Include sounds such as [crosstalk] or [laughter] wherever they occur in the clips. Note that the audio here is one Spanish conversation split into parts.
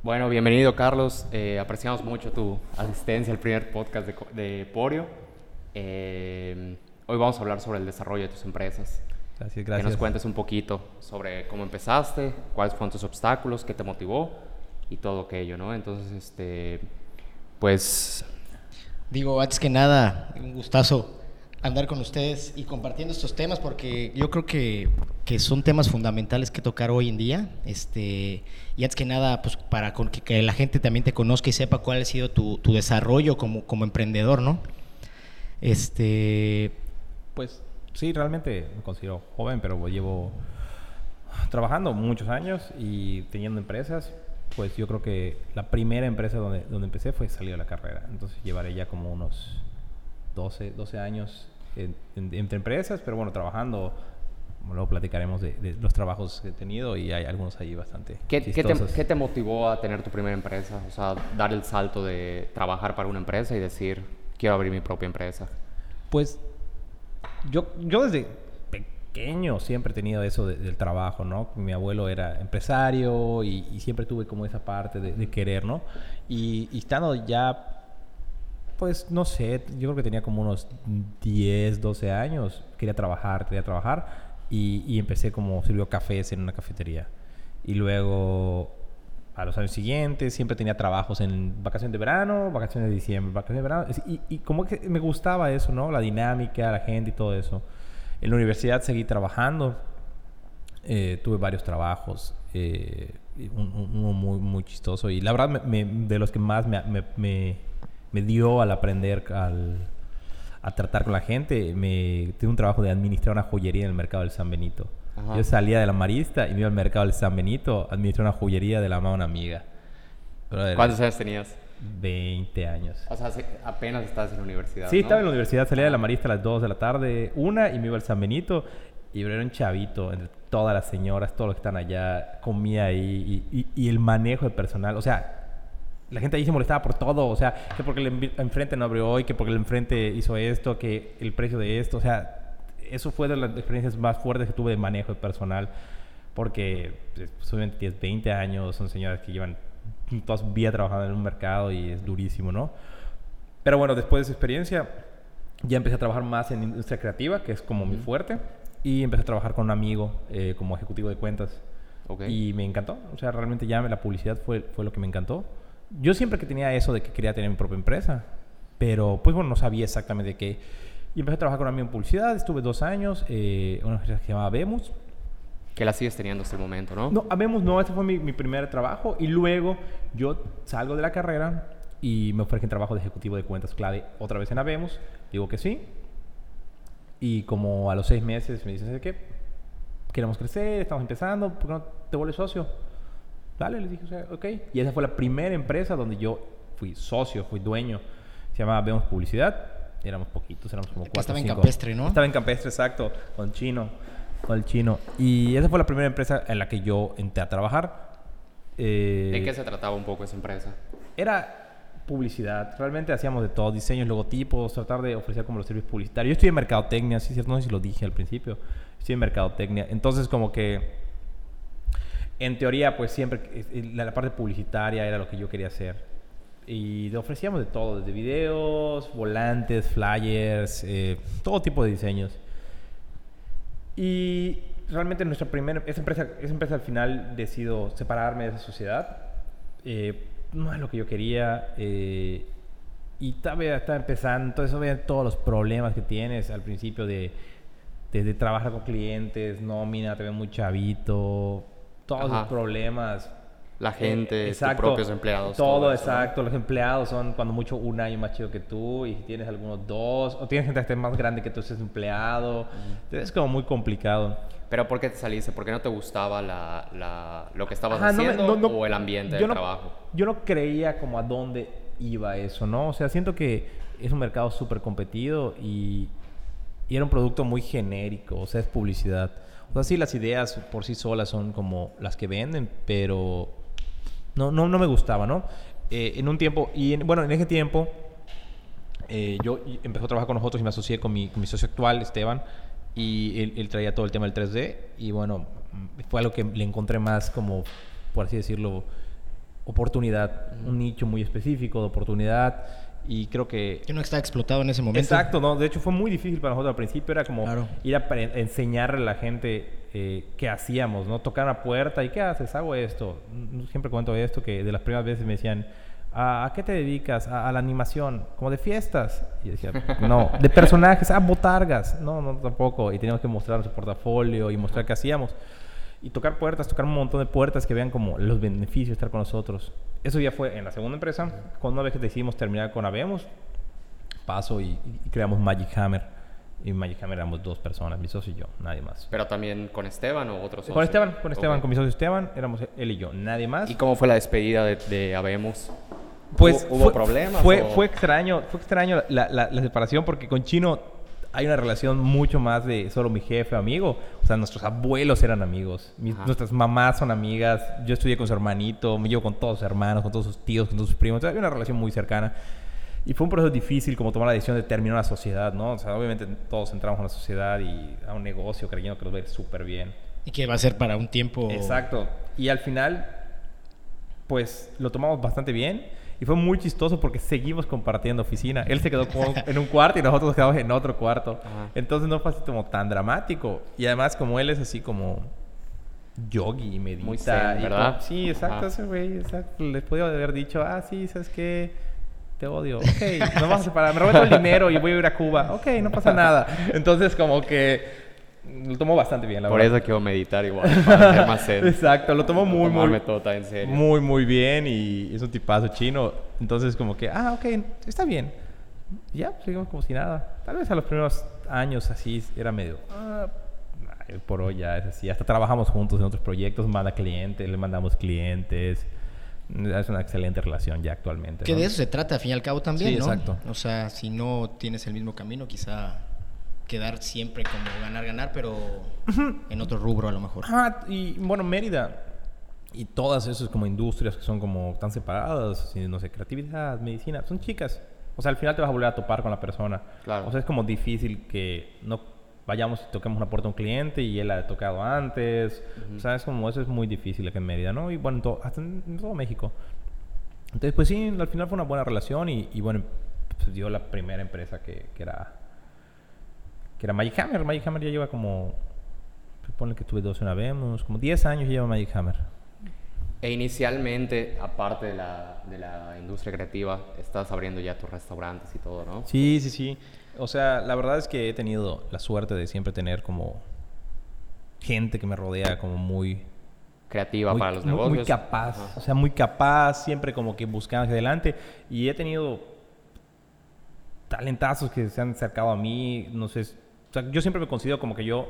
Bueno, bienvenido Carlos. Eh, apreciamos mucho tu asistencia al primer podcast de, de Porio. Eh, hoy vamos a hablar sobre el desarrollo de tus empresas. Gracias, gracias. Que nos cuentes un poquito sobre cómo empezaste, cuáles fueron tus obstáculos, qué te motivó y todo aquello, ¿no? Entonces, este, pues... Digo, antes que nada, un gustazo andar con ustedes y compartiendo estos temas porque yo creo que, que, son temas fundamentales que tocar hoy en día. Este, y antes que nada, pues para que, la gente también te conozca y sepa cuál ha sido tu, tu desarrollo como, como emprendedor, ¿no? Este... Pues sí, realmente me considero joven, pero llevo trabajando muchos años y teniendo empresas. Pues yo creo que la primera empresa donde, donde empecé fue salir de la carrera. Entonces llevaré ya como unos 12, 12 años entre empresas, pero bueno, trabajando. Luego platicaremos de, los trabajos que he tenido y hay algunos ahí bastante. ¿Qué, ¿qué, te, ¿Qué, te, motivó a tener tu primera empresa? O sea, dar el salto de trabajar para una empresa y decir, quiero abrir mi propia empresa. Pues yo, yo desde pequeño siempre he tenido eso del trabajo, ¿no? Mi abuelo era empresario y, siempre tuve como esa parte de, querer, ¿no? Y, y estando ya pues no sé, yo creo que tenía como unos 10, 12 años. Quería trabajar, quería trabajar. Y, y empecé como sirvió cafés en una cafetería. Y luego, a los años siguientes, siempre tenía trabajos en vacaciones de verano, vacaciones de diciembre, vacaciones de verano. Y, y como que me gustaba eso, ¿no? La dinámica, la gente y todo eso. En la universidad seguí trabajando. Eh, tuve varios trabajos. Eh, uno muy, muy chistoso. Y la verdad, me, de los que más me, me me dio al aprender al, a tratar con la gente. Me tuve un trabajo de administrar una joyería en el mercado del San Benito. Yo salía de la marista y me iba al mercado del San Benito a administrar una joyería de la mano una amiga. ¿Cuántos años tenías? 20 años. O sea, apenas estabas en la universidad. Sí, estaba en la universidad, salía de la marista a las 2 de la tarde, una, y me iba al San Benito. Y yo era un chavito, entre todas las señoras, todos los que están allá, comía ahí. Y, y, y el manejo de personal, o sea, la gente ahí se molestaba por todo, o sea, que porque el enfrente no abrió hoy, que porque el enfrente hizo esto, que el precio de esto, o sea, eso fue de las experiencias más fuertes que tuve de manejo de personal, porque pues, obviamente tienes 20 años, son señoras que llevan toda su vida trabajando en un mercado y es durísimo, ¿no? Pero bueno, después de esa experiencia, ya empecé a trabajar más en industria creativa, que es como mi fuerte, y empecé a trabajar con un amigo eh, como ejecutivo de cuentas. Y me encantó, o sea, realmente ya la publicidad fue, fue lo que me encantó yo siempre que tenía eso de que quería tener mi propia empresa, pero pues bueno, no sabía exactamente qué. Y empecé a trabajar con amigo en publicidad, estuve dos años, eh, una empresa que se llamaba Vemos. Que la sigues teniendo hasta el momento, ¿no? No, Vemos no, ese fue mi, mi, primer trabajo. Y luego yo salgo de la carrera y me ofrecen trabajo de ejecutivo de cuentas clave otra vez en Avemos. Digo que sí. Y como a los seis meses me dicen, ¿sabes qué? Queremos crecer, estamos empezando, ¿por qué no te vuelves socio? Dale, les dije, o sea, ok. Y esa fue la primera empresa donde yo fui socio, fui dueño. Se llamaba Vemos Publicidad. Éramos poquitos, éramos como cuatro. Estaba en Campestre, ¿no? Estaba en Campestre, exacto, con Chino. Con el Chino. Y esa fue la primera empresa en la que yo entré a trabajar. Eh, ¿De qué se trataba un poco esa empresa? Era publicidad. Realmente hacíamos de todo, diseños, logotipos, tratar de ofrecer como los servicios publicitarios. Yo estoy en mercadotecnia, sí, cierto, no sé si lo dije al principio. Estoy en mercadotecnia. Entonces, como que en teoría, pues siempre la, parte publicitaria era lo que yo quería hacer. Y ofrecíamos de todo, desde videos, volantes, flyers, eh, todo tipo de diseños. Y realmente nuestra primera, esa empresa, esa empresa al final decidió separarme de esa sociedad. Eh, no es lo que yo quería. Eh, y todavía estaba empezando, entonces veía todos los problemas que tienes al principio de, de, trabajar con clientes, nómina, te ve muy chavito, todos los problemas. La gente, tus propios empleados. Todo, exacto. Los empleados son cuando mucho un año más chido que tú y tienes algunos dos, o tienes gente que esté más grande que tú seas empleado. Es como muy complicado. ¿Pero por qué te saliste? ¿Por qué no te gustaba la, la, lo que estabas haciendo o el ambiente de trabajo? Yo no creía como a dónde iba eso, ¿no? O sea, siento que es un mercado súper competido y, y era un producto muy genérico, o sea, es publicidad. O sea, sí, las ideas por sí solas son como las que venden, pero no, no, no me gustaba, ¿no? Eh, en un tiempo, y bueno, en ese tiempo, eh, yo empecé a trabajar con nosotros y me asocié con mi, con mi socio actual, Esteban, y él, él, traía todo el tema del 3D, y bueno, fue algo que le encontré más como, por así decirlo, oportunidad, un nicho muy específico de oportunidad y creo que... Que no está explotado en ese momento. Exacto, ¿no? De hecho fue muy difícil para nosotros al principio, era como Claro. ir a enseñarle a la gente eh, qué hacíamos, ¿no? Tocar una puerta y ¿qué haces? Hago esto. Mm, Siempre cuento esto, que de las primeras veces me decían, ¿a, a qué te dedicas? A, a la animación, como de fiestas. Y decía, no, de personajes, ah, botargas. No, no, tampoco. Y teníamos que mostrar su portafolio y mostrar qué hacíamos. Y tocar puertas, tocar un montón de puertas que vean como los beneficios de estar con nosotros. Eso ya fue en la segunda empresa. Cuando una vez que decidimos terminar con Habemos, paso y, y creamos Magic Hammer. Y Magic Hammer éramos dos personas, mi socio y yo, nadie más. Pero también con Esteban o otros Con Esteban, con Esteban, con mi socio Esteban, éramos él y yo, nadie más. ¿Y cómo fue la despedida de, de Habemos? Pues ¿Hubo, hubo fue- problemas? Fue, o- fue extraño, fue extraño la, la- la separación porque con Chino hay una relación mucho más de solo mi jefe, amigo. O sea, nuestros abuelos eran amigos, mis- nuestras mamás son amigas. Yo estudié con su hermanito, me llevo con todos sus hermanos, con todos sus tíos, con todos sus primos. O sea, había una relación muy cercana. Y fue un proceso difícil como tomar la decisión de terminar la sociedad, ¿no? O sea, obviamente todos entramos a la sociedad y a un negocio creyendo que nos va a ir súper bien. Y que va a ser para un tiempo. Exacto. Y al final, pues lo tomamos bastante bien. Y fue muy chistoso porque seguimos compartiendo oficina. Él se quedó como en un cuarto y nosotros nos quedamos en otro cuarto. Ajá. Entonces no fue así como tan dramático. Y además como él es así como yogi y medita. Muy zen, ¿verdad? como- sí, exacto, ese güey. Les podía haber dicho, ah, sí, ¿sabes qué? Te odio. Ok, no vamos a separar. Me robé todo el dinero y voy a ir a Cuba. Ok, no pasa nada. Entonces como que lo tomó bastante bien, la Por verdad. eso quiero meditar igual, para ser más. [laughs] Exacto, lo tomó muy, muy, todo tan en serio. muy, muy bien y es un tipazo chino. Entonces, como que, ah, ok, está bien. Y Ya, pues, seguimos como si nada. Tal vez a los primeros años así era medio, ah, por hoy ya es así. Hasta trabajamos juntos en otros proyectos, manda clientes, le mandamos clientes. Es una excelente relación ya actualmente. Que ¿no? de eso se trata, al fin y al cabo, también, Sí, ¿no? exacto. O sea, si no tienes el mismo camino, quizá quedar siempre como ganar, ganar, pero en otro rubro a lo mejor. Ah, y bueno, Mérida y todas esas como industrias que son como tan separadas, no sé, creatividad, medicina, son chicas. O sea, al final te vas a volver a topar con la persona. Claro. O sea, es como difícil que no vayamos y toquemos una puerta a un cliente y él ha tocado antes. O sea, es como, eso es muy difícil aquí en Mérida, ¿no? Y bueno, en to- hasta en, en todo México. Entonces, pues sí, al final fue una buena relación y, y bueno, pues dio la primera empresa que, que era que era Magic Hammer. Magic Hammer ya lleva como, ponle que tuve 12 una vemos, como 10 años lleva Magic Hammer. E inicialmente, aparte de la, de la industria creativa, estás abriendo ya tus restaurantes y todo, ¿no? Sí, sí, sí. O sea, la verdad es que he tenido la suerte de siempre tener como gente que me rodea como muy... Creativa muy, para los muy- negocios. muy capaz, Ajá. o sea, muy capaz, siempre como que buscando hacia adelante. Y he tenido talentazos que se han acercado a mí, no sé, o sea, yo siempre me considero como que yo,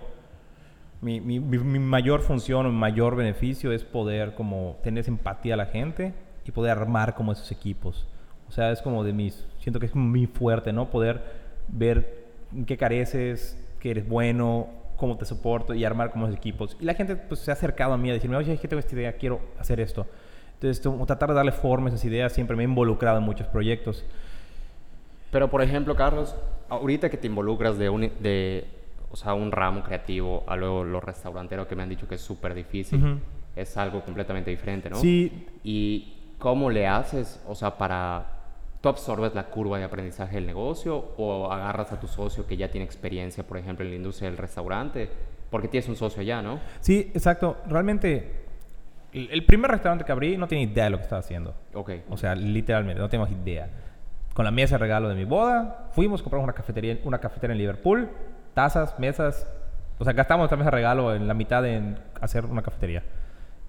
mi, mi, mi- mayor función o mi mayor beneficio es poder como tener empatía a la gente y poder armar como esos equipos. O sea, es como de mis, siento que es muy fuerte, ¿no? Poder ver qué careces, que eres bueno, cómo te soporto y armar como esos equipos. Y la gente pues se ha acercado a mí a decirme, oye, es que tengo esta idea, quiero hacer esto. Entonces, tratar de darle forma a esas ideas, siempre me he involucrado en muchos proyectos. Pero, por ejemplo, Carlos, ahorita que te involucras de un, de, o sea, un ramo creativo a luego lo restaurantero que me han dicho que es súper difícil, es algo completamente diferente, ¿no? Sí, ¿Y cómo le haces, o sea, para... ¿Tú absorbes la curva de aprendizaje del negocio o agarras a tu socio que ya tiene experiencia, por ejemplo, en la industria del restaurante? Porque tienes un socio allá, ¿no? Sí, exacto. Realmente, el, primer restaurante que abrí no tenía idea de lo que estaba haciendo. Ok. O sea, literalmente, no teníamos idea. Con la mesa de regalo de mi boda, fuimos, compramos una cafetería, una cafetería en Liverpool, tazas, mesas. O sea, gastamos nuestra mesa de regalo en la mitad en hacer una cafetería.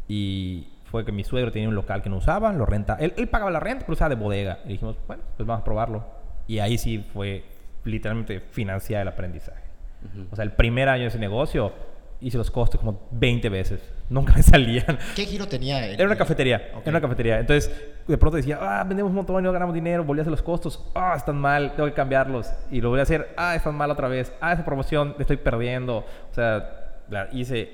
Y fue que mi suegro tenía un local que no usaba, lo renta. Él, él pagaba la renta, pero usaba de bodega. Y dijimos, bueno, pues vamos a probarlo. Y ahí sí fue literalmente financiar el aprendizaje. O sea, el primer año de ese negocio hice los costos como 20 veces. [laughs] Nunca me salían. ¿Qué giro tenía? el- Era una cafetería. Ok. Era una cafetería. Entonces, de pronto decía, ah, vendemos un montón y no ganamos dinero. Volví a hacer los costos. Ah, están mal. Tengo que cambiarlos. Y lo volví a hacer. Ah, están mal otra vez. Ah, esa promoción la estoy perdiendo. O sea, la hice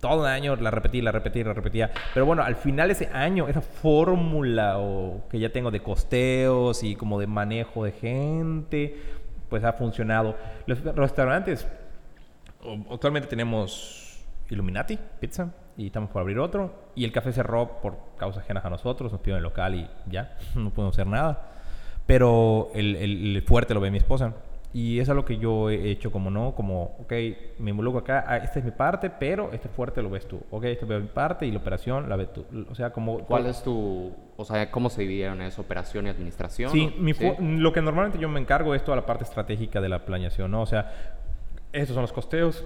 todo un año. La repetí, la repetí, la repetía. Pero bueno, al final de ese año, esa fórmula o que ya tengo de costeos y como de manejo de gente, pues ha funcionado. Los restaurantes, actualmente tenemos Illuminati Pizza, y estamos por abrir otro. Y el café cerró por causas ajenas a nosotros, nos pidieron el local y ya, [laughs] no podemos hacer nada. Pero el, el fuerte lo ve mi esposa. Y eso es lo que yo he hecho como no, como, ok, me involucro acá, ah, esta es mi parte, pero este fuerte lo ves tú. Ok, esta es mi parte y la operación la ves tú. O sea, como... ¿Cuál es tu, o sea, cómo se dividieron eso, operación y administración? Sí, lo que normalmente yo me encargo es toda la parte estratégica de la planeación, ¿no? O sea, estos son los costeos,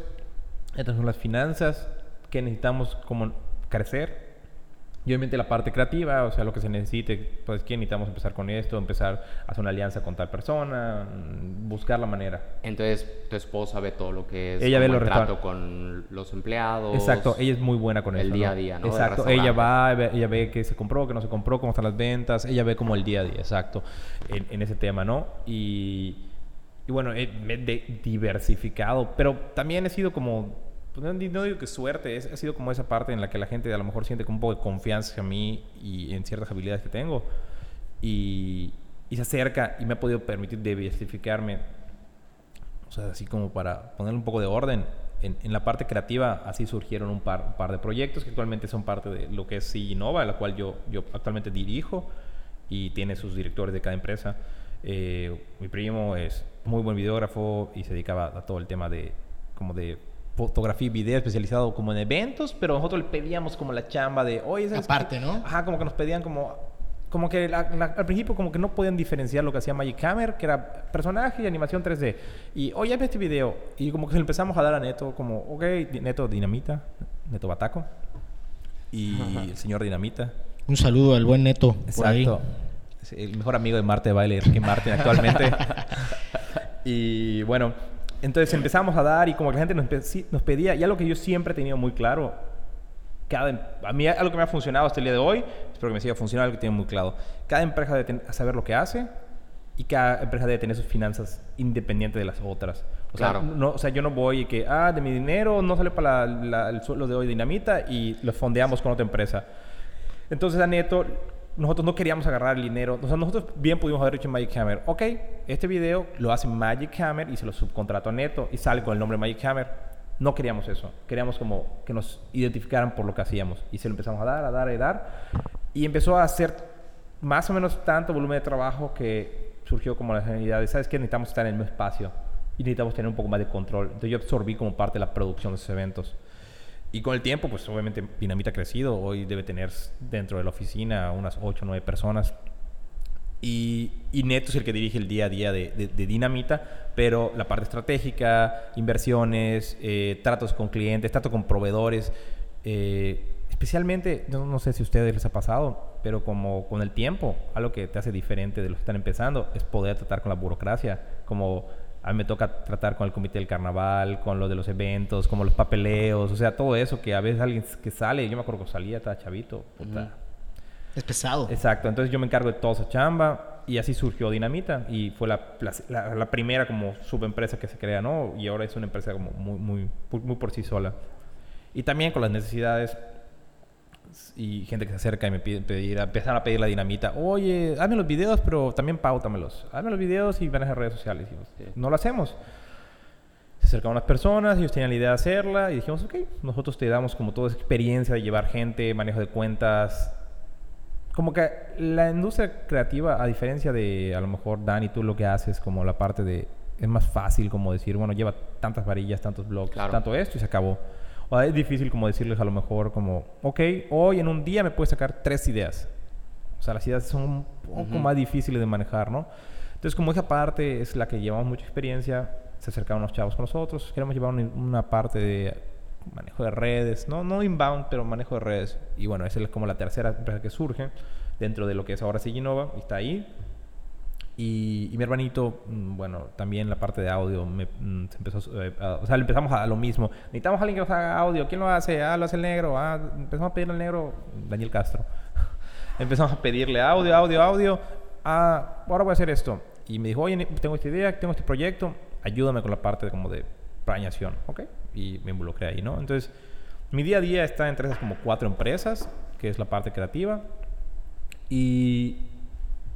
estas son las finanzas que necesitamos como crecer y obviamente la parte creativa, o sea, lo que se necesite, pues que necesitamos empezar con esto, empezar a hacer una alianza con tal persona, mm, buscar la manera. Entonces, tu esposa ve todo lo que es ella ve el trato con los empleados. Exacto, ella es muy buena con el eso. El día a día, ¿no? Exacto, ella va, ella ve qué se compró, qué no se compró, cómo están las ventas, ella ve como el día a día, exacto, en, ese tema, ¿no? Y, y bueno, me he diversificado, pero también he sido como pues no, digo que suerte, es, ha sido como esa parte en la que la gente a lo mejor siente como un poco de confianza en mí y en ciertas habilidades que tengo. Y, y se acerca y me ha podido permitir diversificarme. O sea, así como para ponerle un poco de orden. En, en, la parte creativa, así surgieron un par, un par de proyectos que actualmente son parte de lo que es Innova, la cual yo, yo actualmente dirijo y tiene sus directores de cada empresa. Eh, mi primo es muy buen videógrafo y se dedicaba a todo el tema de como de fotografía y video especializado como en eventos, pero nosotros le pedíamos como la chamba de, oye, Aparte, ¿no? Ajá, como que nos pedían como, como que al principio como que no podían diferenciar lo que hacía Magic Hammer, que era personaje y animación 3D. Y, oye, ve este video. Y como que le empezamos a dar a Neto como, ok, Neto Dinamita, Neto Bataco. Y el señor Dinamita. Un saludo al buen Neto. Exacto. el mejor amigo de Marte de Baile, que Martin actualmente. [laughs] y bueno, entonces empezamos a dar y como que la gente nos, nos pedía, y algo que yo siempre he tenido muy claro, cada, a mí algo que me ha funcionado hasta el día de hoy, espero que me siga funcionando, algo que tiene muy claro. Cada empresa debe saber lo que hace y cada empresa debe tener sus finanzas independientes de las otras. O, sea, no, o sea, yo no voy y que, ah, de mi dinero no sale para el sueldo de hoy dinamita y lo fondeamos con otra empresa. Entonces a Neto nosotros no queríamos agarrar el dinero. O sea, nosotros bien pudimos haber dicho Magic Hammer. Ok, este video lo hace Magic Hammer y se lo subcontrato a Neto y sale con el nombre Magic Hammer. No queríamos eso. Queríamos como que nos identificaran por lo que hacíamos. Y se lo empezamos a dar, a dar, a dar. Y empezó a hacer más o menos tanto volumen de trabajo que surgió como la necesidad de, ¿sabes qué? Necesitamos estar en el mismo espacio. Y necesitamos tener un poco más de control. Entonces yo absorbí como parte de la producción de esos eventos. Y con el tiempo, pues obviamente Dinamita ha crecido. Hoy debe tener dentro de la oficina unas 8 o 9 personas. Y, y, Neto es el que dirige el día a día de, de, Dinamita, pero la parte estratégica, inversiones, eh, tratos con clientes, trato con proveedores, eh, especialmente, no, no, sé si a ustedes les ha pasado, pero como con el tiempo, algo que te hace diferente de los que están empezando es poder tratar con la burocracia, como a mí me toca tratar con el comité del carnaval, con lo de los eventos, como los papeleos, o sea, todo eso que a veces alguien que sale, yo me acuerdo que salía, estaba chavito, puta. Es pesado. Exacto, entonces yo me encargo de toda esa chamba y así surgió Dinamita y fue la, la, primera como subempresa que se crea, ¿no? Y ahora es una empresa como muy, muy, muy por sí sola. Y también con las necesidades y gente que se acerca y me pide pedir, empiezan a pedir la dinamita, oye, hazme los videos, pero también pautamelos. Hazme los videos y maneja redes sociales. no lo hacemos. Se acercaron unas personas, ellos tenían la idea de hacerla y dijimos, ok, nosotros te damos como toda esa experiencia de llevar gente, manejo de cuentas. Como que la industria creativa, a diferencia de a lo mejor Dani, tú lo que haces como la parte de... Es más fácil como decir, bueno, lleva tantas varillas, tantos blogs, tanto esto y se acabó. O es difícil como decirles a lo mejor como, ok, hoy en un día me puedes sacar tres ideas. O sea, las ideas son un poco más difíciles de manejar, ¿no? Entonces, como esa parte es la que llevamos mucha experiencia, se acercaron unos chavos con nosotros, queremos llevar una, parte de manejo de redes, no, no inbound, pero manejo de redes. Y bueno, esa es como la tercera empresa que surge dentro de lo que es ahora Siginova, y está ahí. Y, mi hermanito, mm, bueno, también la parte de audio, me, mm, se empezó eh, a, o sea, le empezamos a, lo mismo. Necesitamos a alguien que nos haga audio. ¿Quién lo hace? Ah, lo hace el negro. Ah, empezamos a pedirle al negro, Daniel Castro. [laughs] empezamos a pedirle audio, audio, audio. Ah, ahora voy a hacer esto. Y me dijo, oye, tengo esta idea, tengo este proyecto, ayúdame con la parte de, como de planeación, ¿ok? Y me involucré ahí, ¿no? Entonces, mi día a día está entre esas como cuatro empresas, que es la parte creativa. Y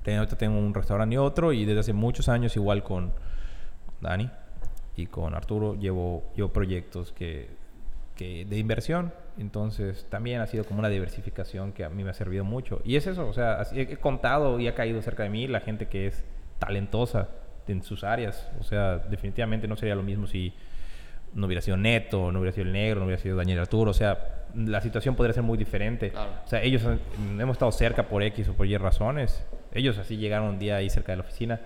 ahorita tengo un restaurante y otro y desde hace muchos años igual con Dani y con Arturo llevo, llevo proyectos que, que de inversión. Entonces también ha sido como una diversificación que a mí me ha servido mucho. Y es eso, o sea, he contado y ha caído cerca de mí la gente que es talentosa en sus áreas. O sea, definitivamente no sería lo mismo si no hubiera sido Neto, no hubiera sido el negro, no hubiera sido Daniel Arturo. O sea, la situación podría ser muy diferente. Claro. O sea, ellos han- hemos estado cerca por X o por Y razones. Ellos así llegaron un día ahí cerca de la oficina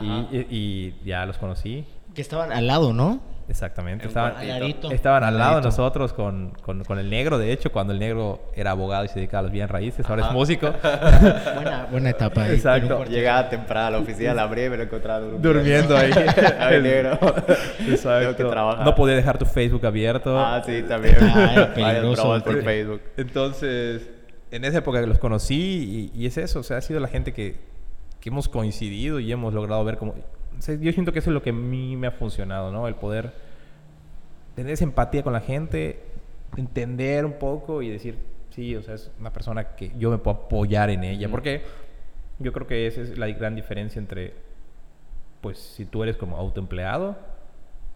y, Ajá. y- y ya los conocí. Que estaban al lado, ¿no? Exactamente. Estaban, estaban al lado de nosotros con, con, con el negro, de hecho, cuando el negro era abogado y se dedicaba a las bienes raíces, ahora es Ajá. músico. [laughs] Buena, buena etapa. ahí, Exacto. Llegaba temprano a la oficina, la abrí y me lo encontraba durmiendo. Durmiendo ahí. [laughs] Ay, negro. Tengo que Exacto. trabajar. No podía dejar tu Facebook abierto. Ah, sí, también. Ah, era peligroso. por Facebook. Entonces, en esa época que los conocí y, y es eso, o sea, ha sido la gente que, que hemos coincidido y hemos logrado ver como... o sea, yo siento que eso es lo que a mí me ha funcionado, ¿no? El poder tener esa empatía con la gente, entender un poco y decir, sí, o sea, es una persona que yo me puedo apoyar en ella. Porque yo creo que esa es la gran diferencia entre, pues, si tú eres como autoempleado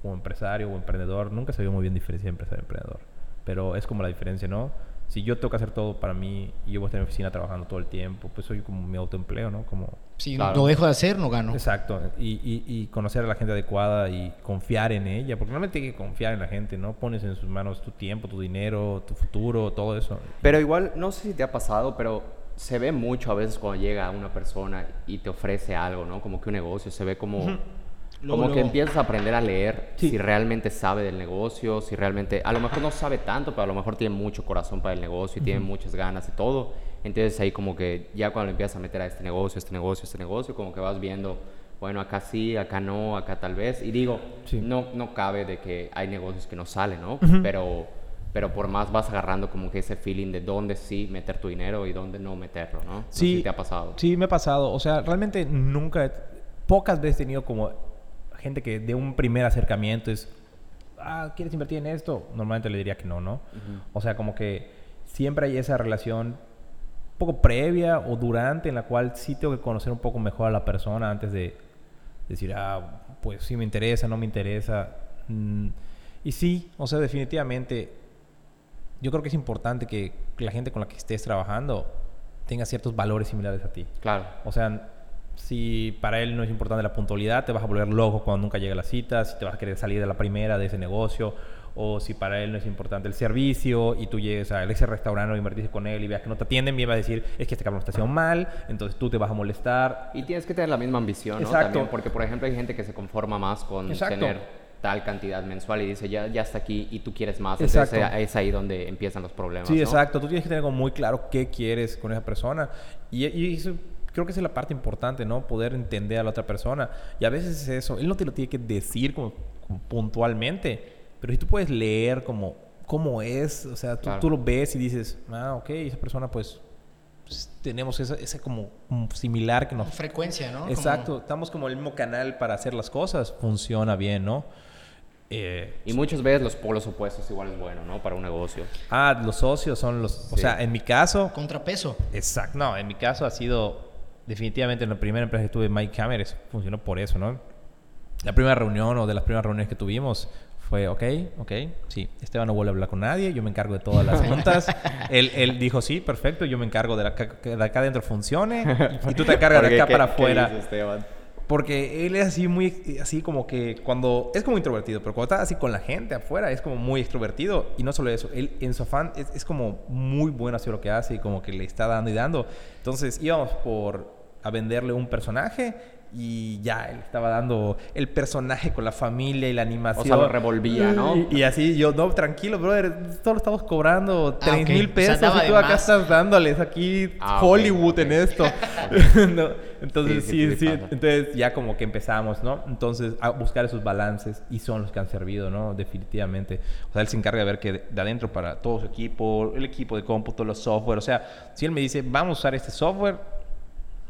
o empresario o emprendedor, nunca se vio muy bien diferencia de empresario y emprendedor. Pero es como la diferencia, ¿no? Si yo tengo que hacer todo para mí y yo voy a estar en mi oficina trabajando todo el tiempo, pues soy como mi autoempleo, ¿no? Como... Si Claro. lo dejo de hacer, no gano. Exacto. Y, y, y conocer a la gente adecuada y confiar en ella. Porque realmente hay que confiar en la gente, ¿no? Pones en sus manos tu tiempo, tu dinero, tu futuro, todo eso. Pero igual, no sé si te ha pasado, pero se ve mucho a veces cuando llega una persona y te ofrece algo, ¿no? Como que un negocio, se ve como... Luego, como que luego. empiezas a aprender a leer Sí. si realmente sabe del negocio, si realmente, a lo mejor no sabe tanto, pero a lo mejor tiene mucho corazón para el negocio y tiene muchas ganas y todo. Entonces ahí como que ya cuando le empiezas a meter a este negocio, este negocio, este negocio, como que vas viendo, bueno, acá sí, acá no, acá tal vez. Y digo, Sí. no, no cabe de que hay negocios que no salen, ¿no? Pero pero por más vas agarrando como que ese feeling de dónde sí meter tu dinero y dónde no meterlo, ¿no? No sé si te ha pasado. Sí, me ha pasado. O sea, realmente nunca, pocas veces he tenido como gente que de un primer acercamiento es, ah, ¿quieres invertir en esto? Normalmente le diría que no, ¿no? O sea, como que siempre hay esa relación un poco previa o durante en la cual sí tengo que conocer un poco mejor a la persona antes de decir, ah, pues sí me interesa, no me interesa. Mm, y sí, o sea, definitivamente yo creo que es importante que la gente con la que estés trabajando tenga ciertos valores similares a ti. Claro. O sea, si para él no es importante la puntualidad, te vas a volver loco cuando nunca llega la cita, si te vas a querer salir de la primera de ese negocio, o si para él no es importante el servicio y tú llegues a ese restaurante o invertiste con él y veas que no te atienden bien, vas a decir, es que este cabrón está haciendo mal, entonces tú te vas a molestar. Y tienes que tener la misma ambición, ¿no? Exacto. También, porque, por ejemplo, hay gente que se conforma más con Exacto. tener tal cantidad mensual y dice, ya, ya está aquí y tú quieres más. Exacto. Entonces es ahí donde empiezan los problemas, Sí, ¿no? exacto. Tú tienes que tener como muy claro qué quieres con esa persona. Y, y eso creo que esa es la parte importante, ¿no? Poder entender a la otra persona. Y a veces es eso. Él no te lo tiene que decir como, como puntualmente. Pero si tú puedes leer como cómo es, o sea, tú, Claro. tú lo ves y dices, ah, ok, esa persona pues, pues, tenemos esa, ese como, como similar que nos... Frecuencia, ¿no? Exacto, estamos como el mismo canal para hacer las cosas. Funciona bien, ¿no? Eh, Y muchas veces los polos opuestos igual es bueno, ¿no? Para un negocio. ah, los socios son los... O Sí. sea, en mi caso... Como contrapeso. Exacto. No, en mi caso ha sido definitivamente en la primera empresa que tuve, Mike Cameras, funcionó por eso, ¿no? La primera reunión o de las primeras reuniones que tuvimos fue, ok, ok, sí, Esteban no vuelve a hablar con nadie, yo me encargo de todas las juntas. [laughs] él, él dijo, sí, perfecto, yo me encargo de, la, de acá adentro funcione y tú te [laughs] encargas de acá ¿qué- para afuera. Porque él es así muy, así como que cuando, es como introvertido, pero cuando está así con la gente afuera es como muy extrovertido. Y no solo eso, él en su afán es, es como muy bueno hacia lo que hace y como que le está dando y dando. Entonces íbamos por a venderle un personaje y ya, él estaba dando el personaje con la familia y la animación. O sea, lo revolvía, ¿no? Y, y así yo, no, tranquilo, brother, solo estamos cobrando Ah, 3 ok. mil O sea, pesos y tú acá más. estás dándoles aquí Ah, Hollywood ok. en esto. [laughs] [laughs] No, Entonces, Sí, sí, entonces ya como que empezamos, ¿no? Entonces a buscar esos balances y son los que han servido, ¿no? Definitivamente. O sea, él se encarga de ver que de, de adentro para todo su equipo, el equipo de cómputo, los software, o sea, si él me dice, vamos a usar este software,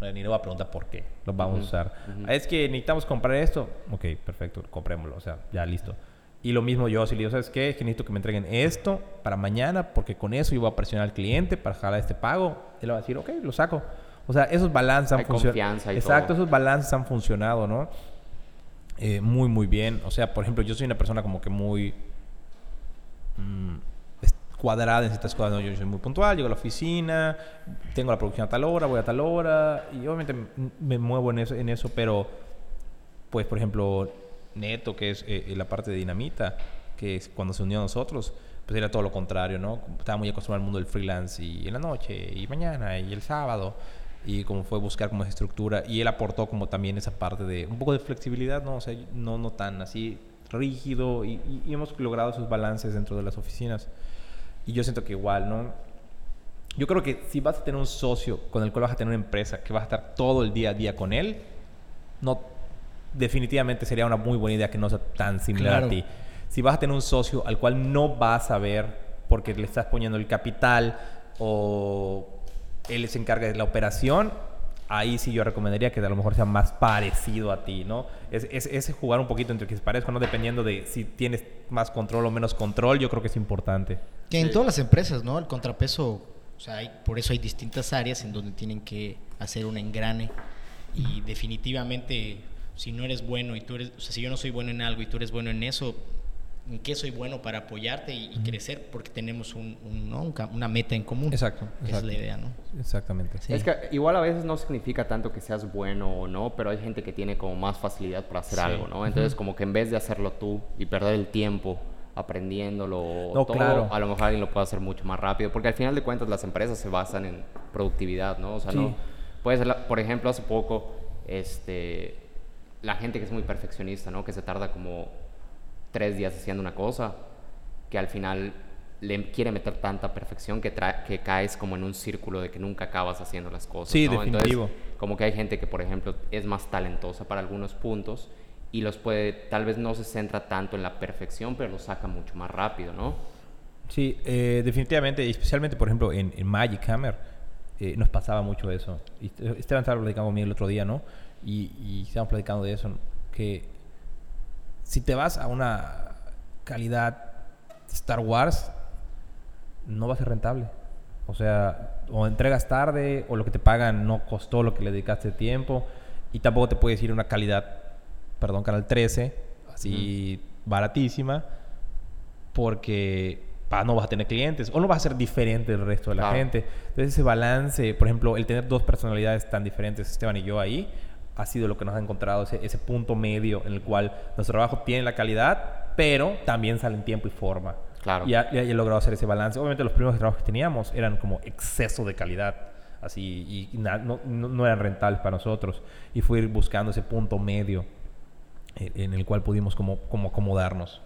ni le voy a preguntar por qué lo vamos a usar. Es que necesitamos comprar esto. Ok, perfecto, comprémoslo, o sea, ya listo. Y lo mismo yo, si le digo, ¿sabes qué? Es que necesito que me entreguen esto para mañana, porque con eso yo voy a presionar al cliente para jalar este pago. Él va a decir, ok, lo saco. O sea, esos balances han funcionado. Exacto, todo. esos balances han funcionado, ¿no? Eh, muy, muy bien. O sea, por ejemplo, yo soy una persona como que muy mm, cuadrada en ciertas cosas. Yo soy muy puntual, llego a la oficina, tengo la producción a tal hora, voy a tal hora, y obviamente me muevo en eso, en eso pero, pues, por ejemplo, Neto, que es eh, la parte de Dinamita, que cuando se unió a nosotros, pues era todo lo contrario, ¿no? Estaba muy acostumbrado al mundo del freelance y en la noche y mañana y el sábado y como fue buscar como esa estructura y él aportó como también esa parte de un poco de flexibilidad, ¿no? O sea, no, no tan así rígido y hemos logrado esos balances dentro de las oficinas y yo siento que igual, ¿no? Yo creo que si vas a tener un socio con el cual vas a tener una empresa que vas a estar todo el día a día con él, no definitivamente sería una muy buena idea que no sea tan similar Claro. a ti. Si vas a tener un socio al cual no vas a ver porque le estás poniendo el capital o él se encarga de la operación, ahí sí yo recomendaría que a lo mejor sea más parecido a ti, ¿no? Es, es, ese jugar un poquito entre que se parezca, ¿no? Dependiendo de si tienes más control o menos control, yo creo que es importante. Que en todas las empresas, ¿no? El contrapeso, o sea, hay- por eso hay distintas áreas en donde tienen que hacer un engrane y definitivamente si no eres bueno y tú eres, o sea, si yo no soy bueno en algo y tú eres bueno en eso, ¿en qué soy bueno para apoyarte y, y crecer? Porque tenemos un, un, ¿no? un ca- una meta en común. Exacto, Esa es exacto. la idea, ¿no? Exactamente. Sí. Es que igual a veces no significa tanto que seas bueno o no, pero hay gente que tiene como más facilidad para hacer Sí. algo, ¿no? Entonces como que en vez de hacerlo tú y perder el tiempo aprendiéndolo No, todo, claro. a lo mejor alguien lo puede hacer mucho más rápido, porque al final de cuentas las empresas se basan en productividad, ¿no? O sea, Sí. no puede ser, la- por ejemplo, hace poco este la gente que es muy perfeccionista, ¿no? Que se tarda como tres días haciendo una cosa, que al final le quiere meter tanta perfección que, que caes como en un círculo de que nunca acabas haciendo las cosas. Sí, ¿no? Entonces, definitivo. como que hay gente que, por ejemplo, es más talentosa para algunos puntos y los puede, tal vez no se centra tanto en la perfección, pero lo saca mucho más rápido, ¿no? Sí, eh, definitivamente, especialmente por ejemplo en, en Magic Hammer, eh, nos pasaba mucho eso. Esteban estaba platicando conmigo el otro día, ¿no? Y, y estábamos platicando de eso, que si te vas a una calidad Star Wars, no va a ser rentable. O sea, o entregas tarde, o lo que te pagan no costó lo que le dedicaste tiempo, y tampoco te puedes ir a una calidad, perdón, Canal 13, así baratísima, porque no vas a tener clientes o no vas a ser diferente del resto de la gente. Entonces ese balance, por ejemplo, el tener dos personalidades tan diferentes, Esteban y yo ahí, ha sido lo que nos ha encontrado, ese, ese punto medio en el cual nuestro trabajo tiene la calidad, pero también sale en tiempo y forma. Claro. Y ha, y ha logrado hacer ese balance. Obviamente los primeros trabajos que teníamos eran como exceso de calidad, así, y na- no, no- no eran rentables para nosotros. Y fue ir buscando ese punto medio en, en el cual pudimos como, como acomodarnos.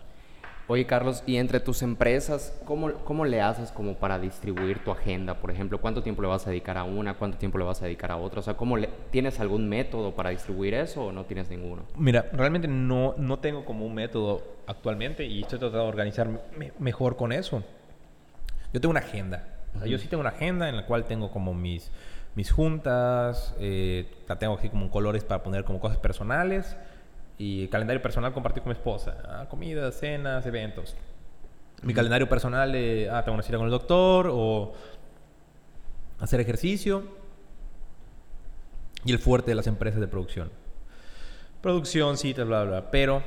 Oye, Carlos, y entre tus empresas, ¿cómo, ¿cómo le haces como para distribuir tu agenda? Por ejemplo, ¿cuánto tiempo le vas a dedicar a una? ¿Cuánto tiempo le vas a dedicar a otra? O sea, ¿cómo le, ¿tienes algún método para distribuir eso o no tienes ninguno? Mira, realmente no, no tengo como un método actualmente y estoy tratando de organizar me- mejor con eso. Yo tengo una agenda. O sea, yo sí tengo una agenda en la cual tengo como mis, mis juntas, eh, la tengo así como en colores para poner como cosas personales y calendario personal compartir con mi esposa. Ah, comidas, cenas, eventos. Mi calendario personal de, ah, tengo una cita con el doctor o hacer ejercicio. Y el fuerte de las empresas de producción. Producción, citas, bla, bla, bla. Pero,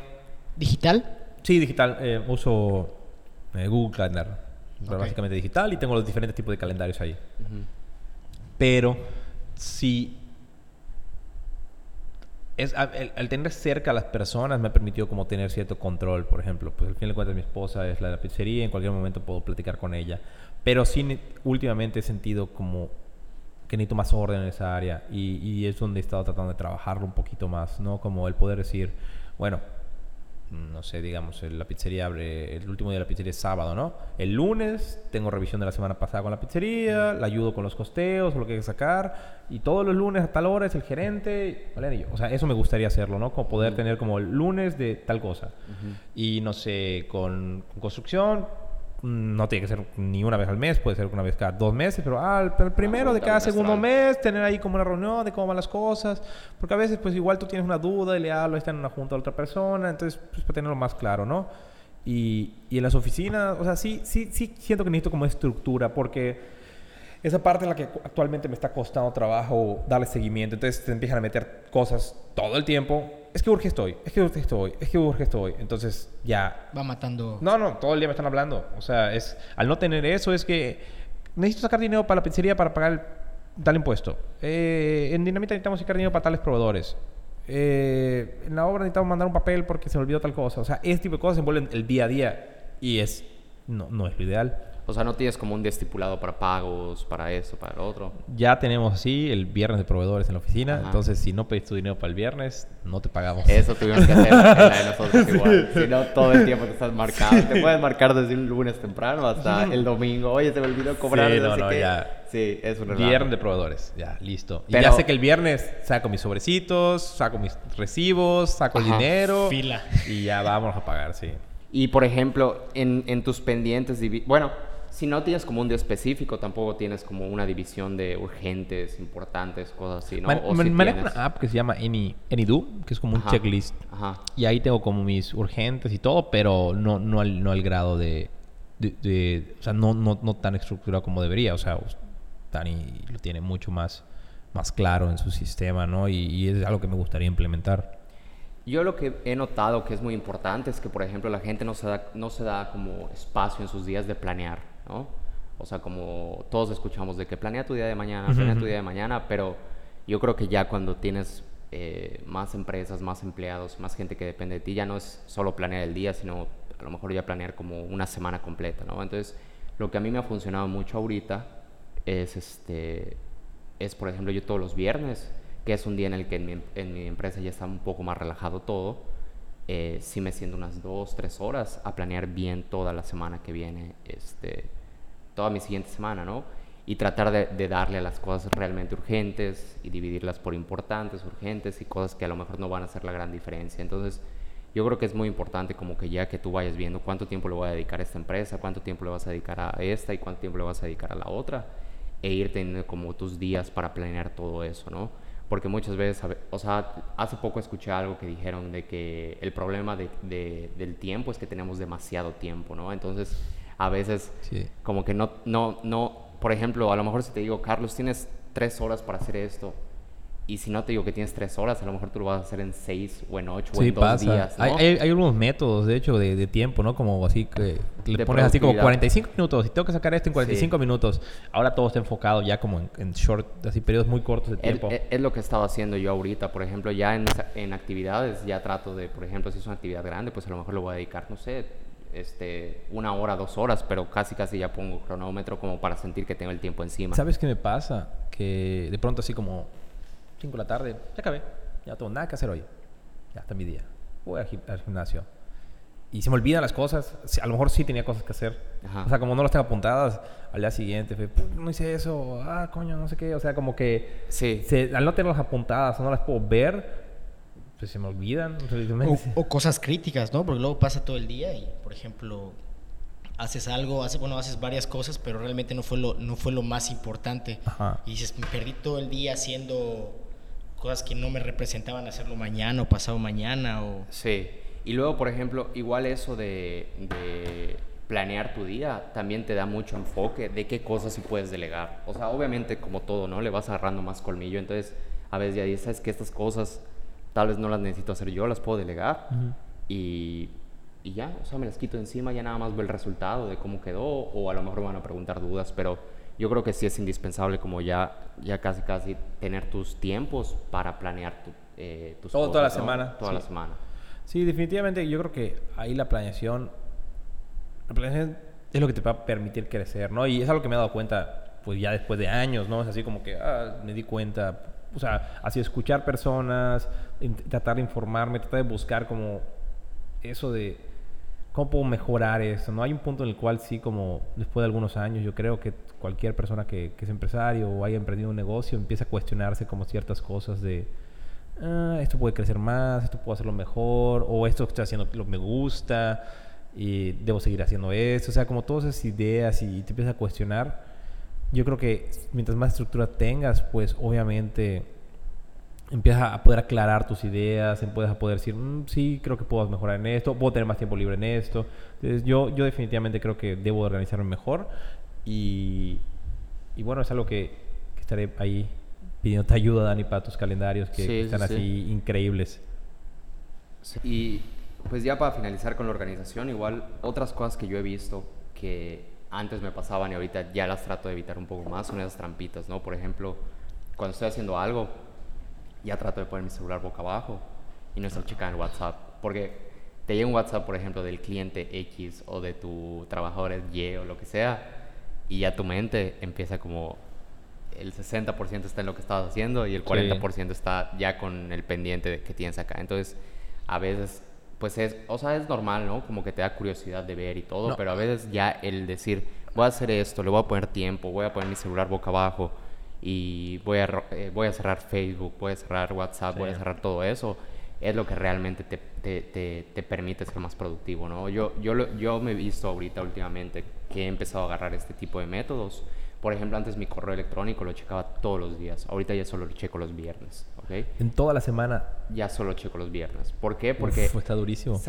¿Digital? sí, digital. eh, uso eh, Google Calendar. Ok. Básicamente digital y tengo los diferentes tipos de calendarios ahí. Pero, si... Es, el, tener cerca a las personas me ha permitido como tener cierto control, por ejemplo. Pues al fin de cuentas mi esposa es la de la pizzería, en cualquier momento puedo platicar con ella. Pero sí últimamente he sentido como que necesito más orden en esa área y, y es donde he estado tratando de trabajarlo un poquito más, ¿no? Como el poder decir, bueno, no sé, digamos, la pizzería abre, el último día de la pizzería es sábado, ¿no? El lunes tengo revisión de la semana pasada con la pizzería, la ayudo con los costeos, lo que hay que sacar, y todos los lunes a tal hora es el gerente. O sea, eso me gustaría hacerlo, ¿no? Como poder tener como el lunes de tal cosa. Y no sé, con, con construcción, no tiene que ser ni una vez al mes, puede ser una vez cada dos meses, pero ah, el primero de cada segundo mes, tener ahí como una reunión de cómo van las cosas, porque a veces pues igual tú tienes una duda y le hablo, está en una junta a otra persona, entonces pues para tenerlo más claro, ¿no? Y, y en las oficinas, o sea, sí, sí, sí siento que necesito como estructura, porque esa parte en la que actualmente me está costando trabajo darle seguimiento, entonces te empiezan a meter cosas todo el tiempo, es que urge estoy, es que urge estoy, es que urge estoy. Entonces ya... Va matando... No, no, todo el día me están hablando. O sea, es, al no tener eso es que necesito sacar dinero para la pizzería para pagar el, tal impuesto. Eh, en Dinamita necesitamos sacar dinero para tales proveedores. Eh, en la obra necesitamos mandar un papel porque se me olvidó tal cosa. O sea, ese tipo de cosas se envuelven el día a día y es... No, no es lo ideal. O sea, no tienes como un día estipulado para pagos, para eso, para lo otro. Ya tenemos así el viernes de proveedores en la oficina. Ajá. Entonces, si no pedís tu dinero para el viernes, no te pagamos. Eso tuvimos que hacer en la de nosotros [laughs] igual. Si no, todo el tiempo te estás marcando. Te puedes marcar desde un lunes temprano hasta el domingo. Oye, se me olvidó cobrar. Sí, no sé no, qué. ya. Sí, es un. Viernes de proveedores, ya, listo. Y Pero- ya sé que el viernes saco mis sobrecitos, saco mis recibos, saco el Ajá. dinero. Fila. Y ya vamos a pagar, sí. Y por ejemplo, en, en tus pendientes, bueno, si no tienes como un día específico, tampoco tienes como una división de urgentes, importantes, cosas así, ¿no? Man- O man- sí manejo tienes. una app que se llama Any, AnyDo, que es como un Ajá. checklist. Ajá. Y ahí tengo como mis urgentes y todo, pero no, no, al, no al grado de, de- de- O sea, no, no, no tan estructurado como debería. O sea, Dani lo tiene mucho más, más claro en su sistema, ¿no? Y, y es algo que me gustaría implementar. Yo lo que he notado que es muy importante es que, por ejemplo, la gente no se da, no se da como espacio en sus días de planear, ¿no? O sea, como todos escuchamos de que planea tu día de mañana, planea tu día de mañana, pero yo creo que ya cuando tienes eh, más empresas, más empleados, más gente que depende de ti, ya no es solo planear el día, sino a lo mejor ya planear como una semana completa, ¿no? Entonces, lo que a mí me ha funcionado mucho ahorita es este es por ejemplo yo todos los viernes que es un día en el que en mi, en mi empresa ya está un poco más relajado todo eh, sí me siento unas dos tres horas a planear bien toda la semana que viene este toda mi siguiente semana no y tratar de, de darle a las cosas realmente urgentes y dividirlas por importantes urgentes y cosas que a lo mejor no van a hacer la gran diferencia entonces yo creo que es muy importante como que ya que tú vayas viendo cuánto tiempo le voy a dedicar a esta empresa, cuánto tiempo le vas a dedicar a esta y cuánto tiempo le vas a dedicar a la otra, e ir teniendo como tus días para planear todo eso, ¿no? Porque muchas veces, o sea, hace poco escuché algo que dijeron de que el problema de- de- del tiempo es que tenemos demasiado tiempo, ¿no? Entonces, a veces Sí. como que no, no, no, por ejemplo, a lo mejor si te digo, Carlos, tienes tres horas para hacer esto, y si no te digo que tienes tres horas, a lo mejor tú lo vas a hacer en seis o en ocho o Sí, en dos pasa. días, ¿no? hay, hay, hay algunos métodos, de hecho, de, de tiempo, ¿no? Como así que le De pones así como productividad. 45 minutos y tengo que sacar esto en 45 minutos. Ahora todo está enfocado ya como en, en short, así periodos muy cortos de tiempo. es- es lo que estaba haciendo yo ahorita, por ejemplo, ya en, en actividades, ya trato de, por ejemplo, si es una actividad grande, pues a lo mejor lo voy a dedicar, no sé, este, una hora, dos horas, pero casi, casi ya pongo cronómetro como para sentir que tengo el tiempo encima. ¿Sabes qué me pasa? Que de pronto así como 5 de la tarde, ya acabé, ya no tengo nada que hacer hoy. Ya está mi día. Voy al, gim- al gimnasio. Y se me olvidan las cosas. A lo mejor sí tenía cosas que hacer. Ajá. O sea, como no las tengo apuntadas, al día siguiente fue, "Puh, no hice eso, ah, coño, no sé qué. O sea, como que Sí. se- al no tenerlas apuntadas no las puedo ver, pues se me olvidan. O, cosas críticas, ¿no? Porque luego pasa todo el día y, por ejemplo, haces algo, haces, bueno, haces varias cosas, pero realmente no fue lo, no fue lo más importante. Ajá. Y dices, me perdí todo el día haciendo cosas que no me representaban hacerlo mañana o pasado mañana o... Sí. Y luego, por ejemplo, igual eso de, de planear tu día también te da mucho enfoque de qué cosas sí puedes delegar. O sea, obviamente como todo, ¿no? Le vas agarrando más colmillo. Entonces, a veces ya dices que estas cosas tal vez no las necesito hacer yo, las puedo delegar. y, y ya, o sea, me las quito encima, ya nada más veo el resultado de cómo quedó. O a lo mejor me van a preguntar dudas, pero yo creo que sí es indispensable como ya, ya casi casi tener tus tiempos para planear tu, eh, tus Todo- toda la semana, Toda sí. la semana. Sí, definitivamente yo creo que ahí la planeación, la planeación es lo que te va a permitir crecer, ¿no? Y es algo que me he dado cuenta, pues ya después de años, ¿no? Es así como que ah, me di cuenta, o sea, así escuchar personas, tratar de informarme, tratar de buscar como eso de cómo puedo mejorar eso, ¿no? Hay un punto en el cual sí, como después de algunos años, yo creo que cualquier persona que, que es empresario o haya emprendido un negocio empieza a cuestionarse como ciertas cosas de "Ah, esto puede crecer más, esto puedo hacerlo mejor, o esto que estoy haciendo lo me gusta, y debo seguir haciendo esto. O sea, como todas esas ideas y te empiezas a cuestionar. Yo creo que mientras más estructura tengas, pues obviamente empiezas a poder aclarar tus ideas, empiezas a poder decir, "Mm, sí, creo que puedo mejorar en esto, puedo tener más tiempo libre en esto. Entonces, yo, yo definitivamente creo que debo organizarme mejor y, y bueno, es algo que, que estaré ahí pidiéndote ayuda, Dani, para tus calendarios que Sí, están sí. así increíbles. Y pues ya para finalizar con la organización, igual otras cosas que yo he visto que antes me pasaban y ahorita ya las trato de evitar un poco más son esas trampitas, ¿no? Por ejemplo, cuando estoy haciendo algo, ya trato de poner mi celular boca abajo y no estar checando WhatsApp. Porque te llega un WhatsApp, por ejemplo, del cliente X o de tu trabajador Y o lo que sea, y ya tu mente empieza como el 60% está en lo que estabas haciendo y el 40% está ya con el pendiente que tienes acá. Entonces, a veces, pues es, o sea, es normal, ¿no? Como que te da curiosidad de ver y todo, pero a veces ya el decir, voy a hacer esto, le voy a poner tiempo, voy a poner mi celular boca abajo y voy a, eh, voy a cerrar Facebook, voy a cerrar WhatsApp, voy a cerrar todo eso, es lo que realmente te, te, te, permite ser más productivo, ¿no? Yo, yo, yo me he visto ahorita últimamente que he empezado a agarrar este tipo de métodos por ejemplo, antes mi correo electrónico lo checaba todos los días. Ahorita ya solo lo checo los viernes. ¿ok? En toda la semana. Ya solo checo los viernes. ¿Por qué? Porque. Uf, está durísimo.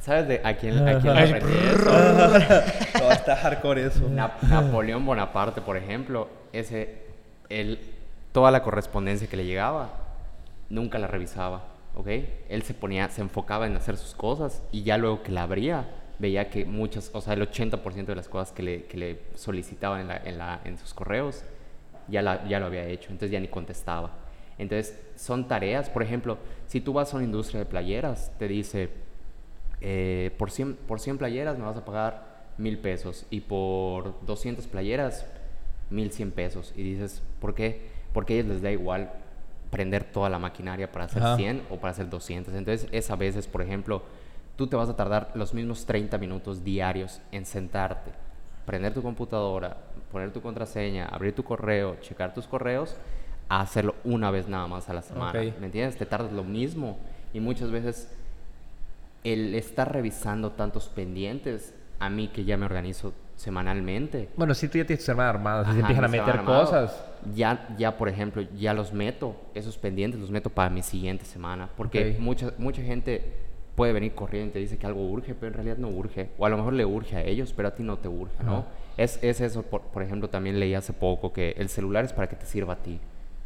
¿Sabes de a quién, a quién aprendí eso? está hardcore eso. Napoleón Bonaparte, por ejemplo, ese, él, toda la correspondencia que le llegaba, nunca la revisaba. ¿ok? Él se ponía, se enfocaba en hacer sus cosas y ya luego que la abría, veía que muchas, o sea, el 80% de las cosas que le, que le solicitaban en, la, en, la, en, sus correos ya, la, ya lo había hecho, entonces ya ni contestaba. Entonces, son tareas, por ejemplo, si tú vas a una industria de playeras, te dice, eh, por, 100, por 100 playeras me vas a pagar mil pesos y por 200 playeras, 1100 pesos. Y dices, ¿por qué? Porque a ellos les da igual prender toda la maquinaria para hacer 100 o para hacer 200. Entonces, es a veces, por ejemplo, tú te vas a tardar los mismos 30 minutos diarios en sentarte, prender tu computadora, poner tu contraseña, abrir tu correo, checar tus correos, a hacerlo una vez nada más a la semana. ¿Me entiendes? Te tardas lo mismo y muchas veces el estar revisando tantos pendientes, a mí que ya me organizo semanalmente. Bueno, si tú ya tienes tu semana armada, si se empiezan a meter cosas. Ya, ya, por ejemplo, ya los meto, esos pendientes los meto para mi siguiente semana, porque mucha, mucha gente puede venir corriendo y te dice que algo urge, pero en realidad no urge. O a lo mejor le urge a ellos, pero a ti no te urge, ¿no? Es, es, eso, por, por, ejemplo, también leí hace poco que el celular es para que te sirva a ti,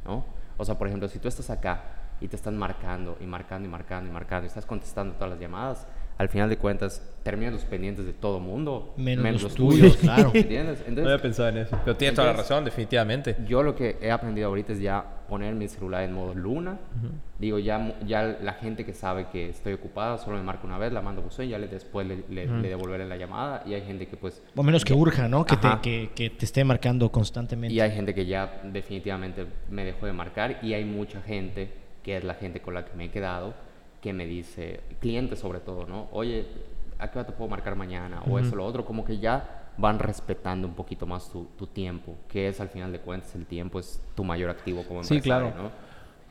¿no? O sea, por ejemplo, si tú estás acá y te están marcando y marcando y marcando y marcando y estás contestando todas las llamadas, al final de cuentas terminan los pendientes de todo mundo, menos, los, tuyos, claro. ¿Entiendes? Entonces, no había pensado en eso. Pero tienes toda la razón, definitivamente. Yo lo que he aprendido ahorita es ya poner mi celular en modo luna. Digo, ya, ya la gente que sabe que estoy ocupada solo me marca una vez, la mando buzón y ya le, después le, le, devolveré la llamada. Y hay gente que pues... O menos que urja, ¿no? Que te, que, que te esté marcando constantemente. Y hay gente que ya definitivamente me dejó de marcar y hay mucha gente, que es la gente con la que me he quedado, que me dice, clientes sobre todo, ¿no? Oye, ¿a qué hora te puedo marcar mañana? O eso, lo otro, como que ya van respetando un poquito más tu, tu, tiempo, que es al final de cuentas el tiempo es tu mayor activo como empresario, sí, claro. ¿no?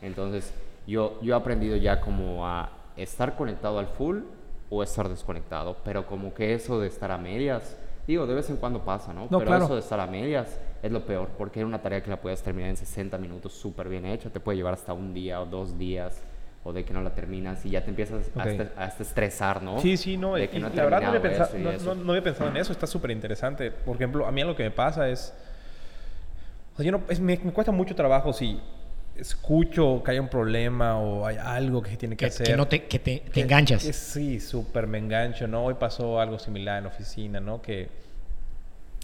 Entonces, yo, yo he aprendido ya como a estar conectado al full o estar desconectado, pero como que eso de estar a medias, digo, de vez en cuando pasa, ¿no? no pero claro. eso de estar a medias es lo peor, porque es una tarea que la puedes terminar en 60 minutos súper bien hecha, te puede llevar hasta un día o dos días o de que no la terminas y ya te empiezas a, estresar, ¿no? Sí, sí, no. De que no la verdad no había, pensado, no, había pensado en eso, está súper interesante. Por ejemplo, a mí lo que me pasa es... O sea, yo no, es, me, cuesta mucho trabajo si escucho que hay un problema o hay algo que tiene que, hacer. Que, no te, que te, te enganchas. sí, súper me engancho, ¿no? Hoy pasó algo similar en la oficina, ¿no? Que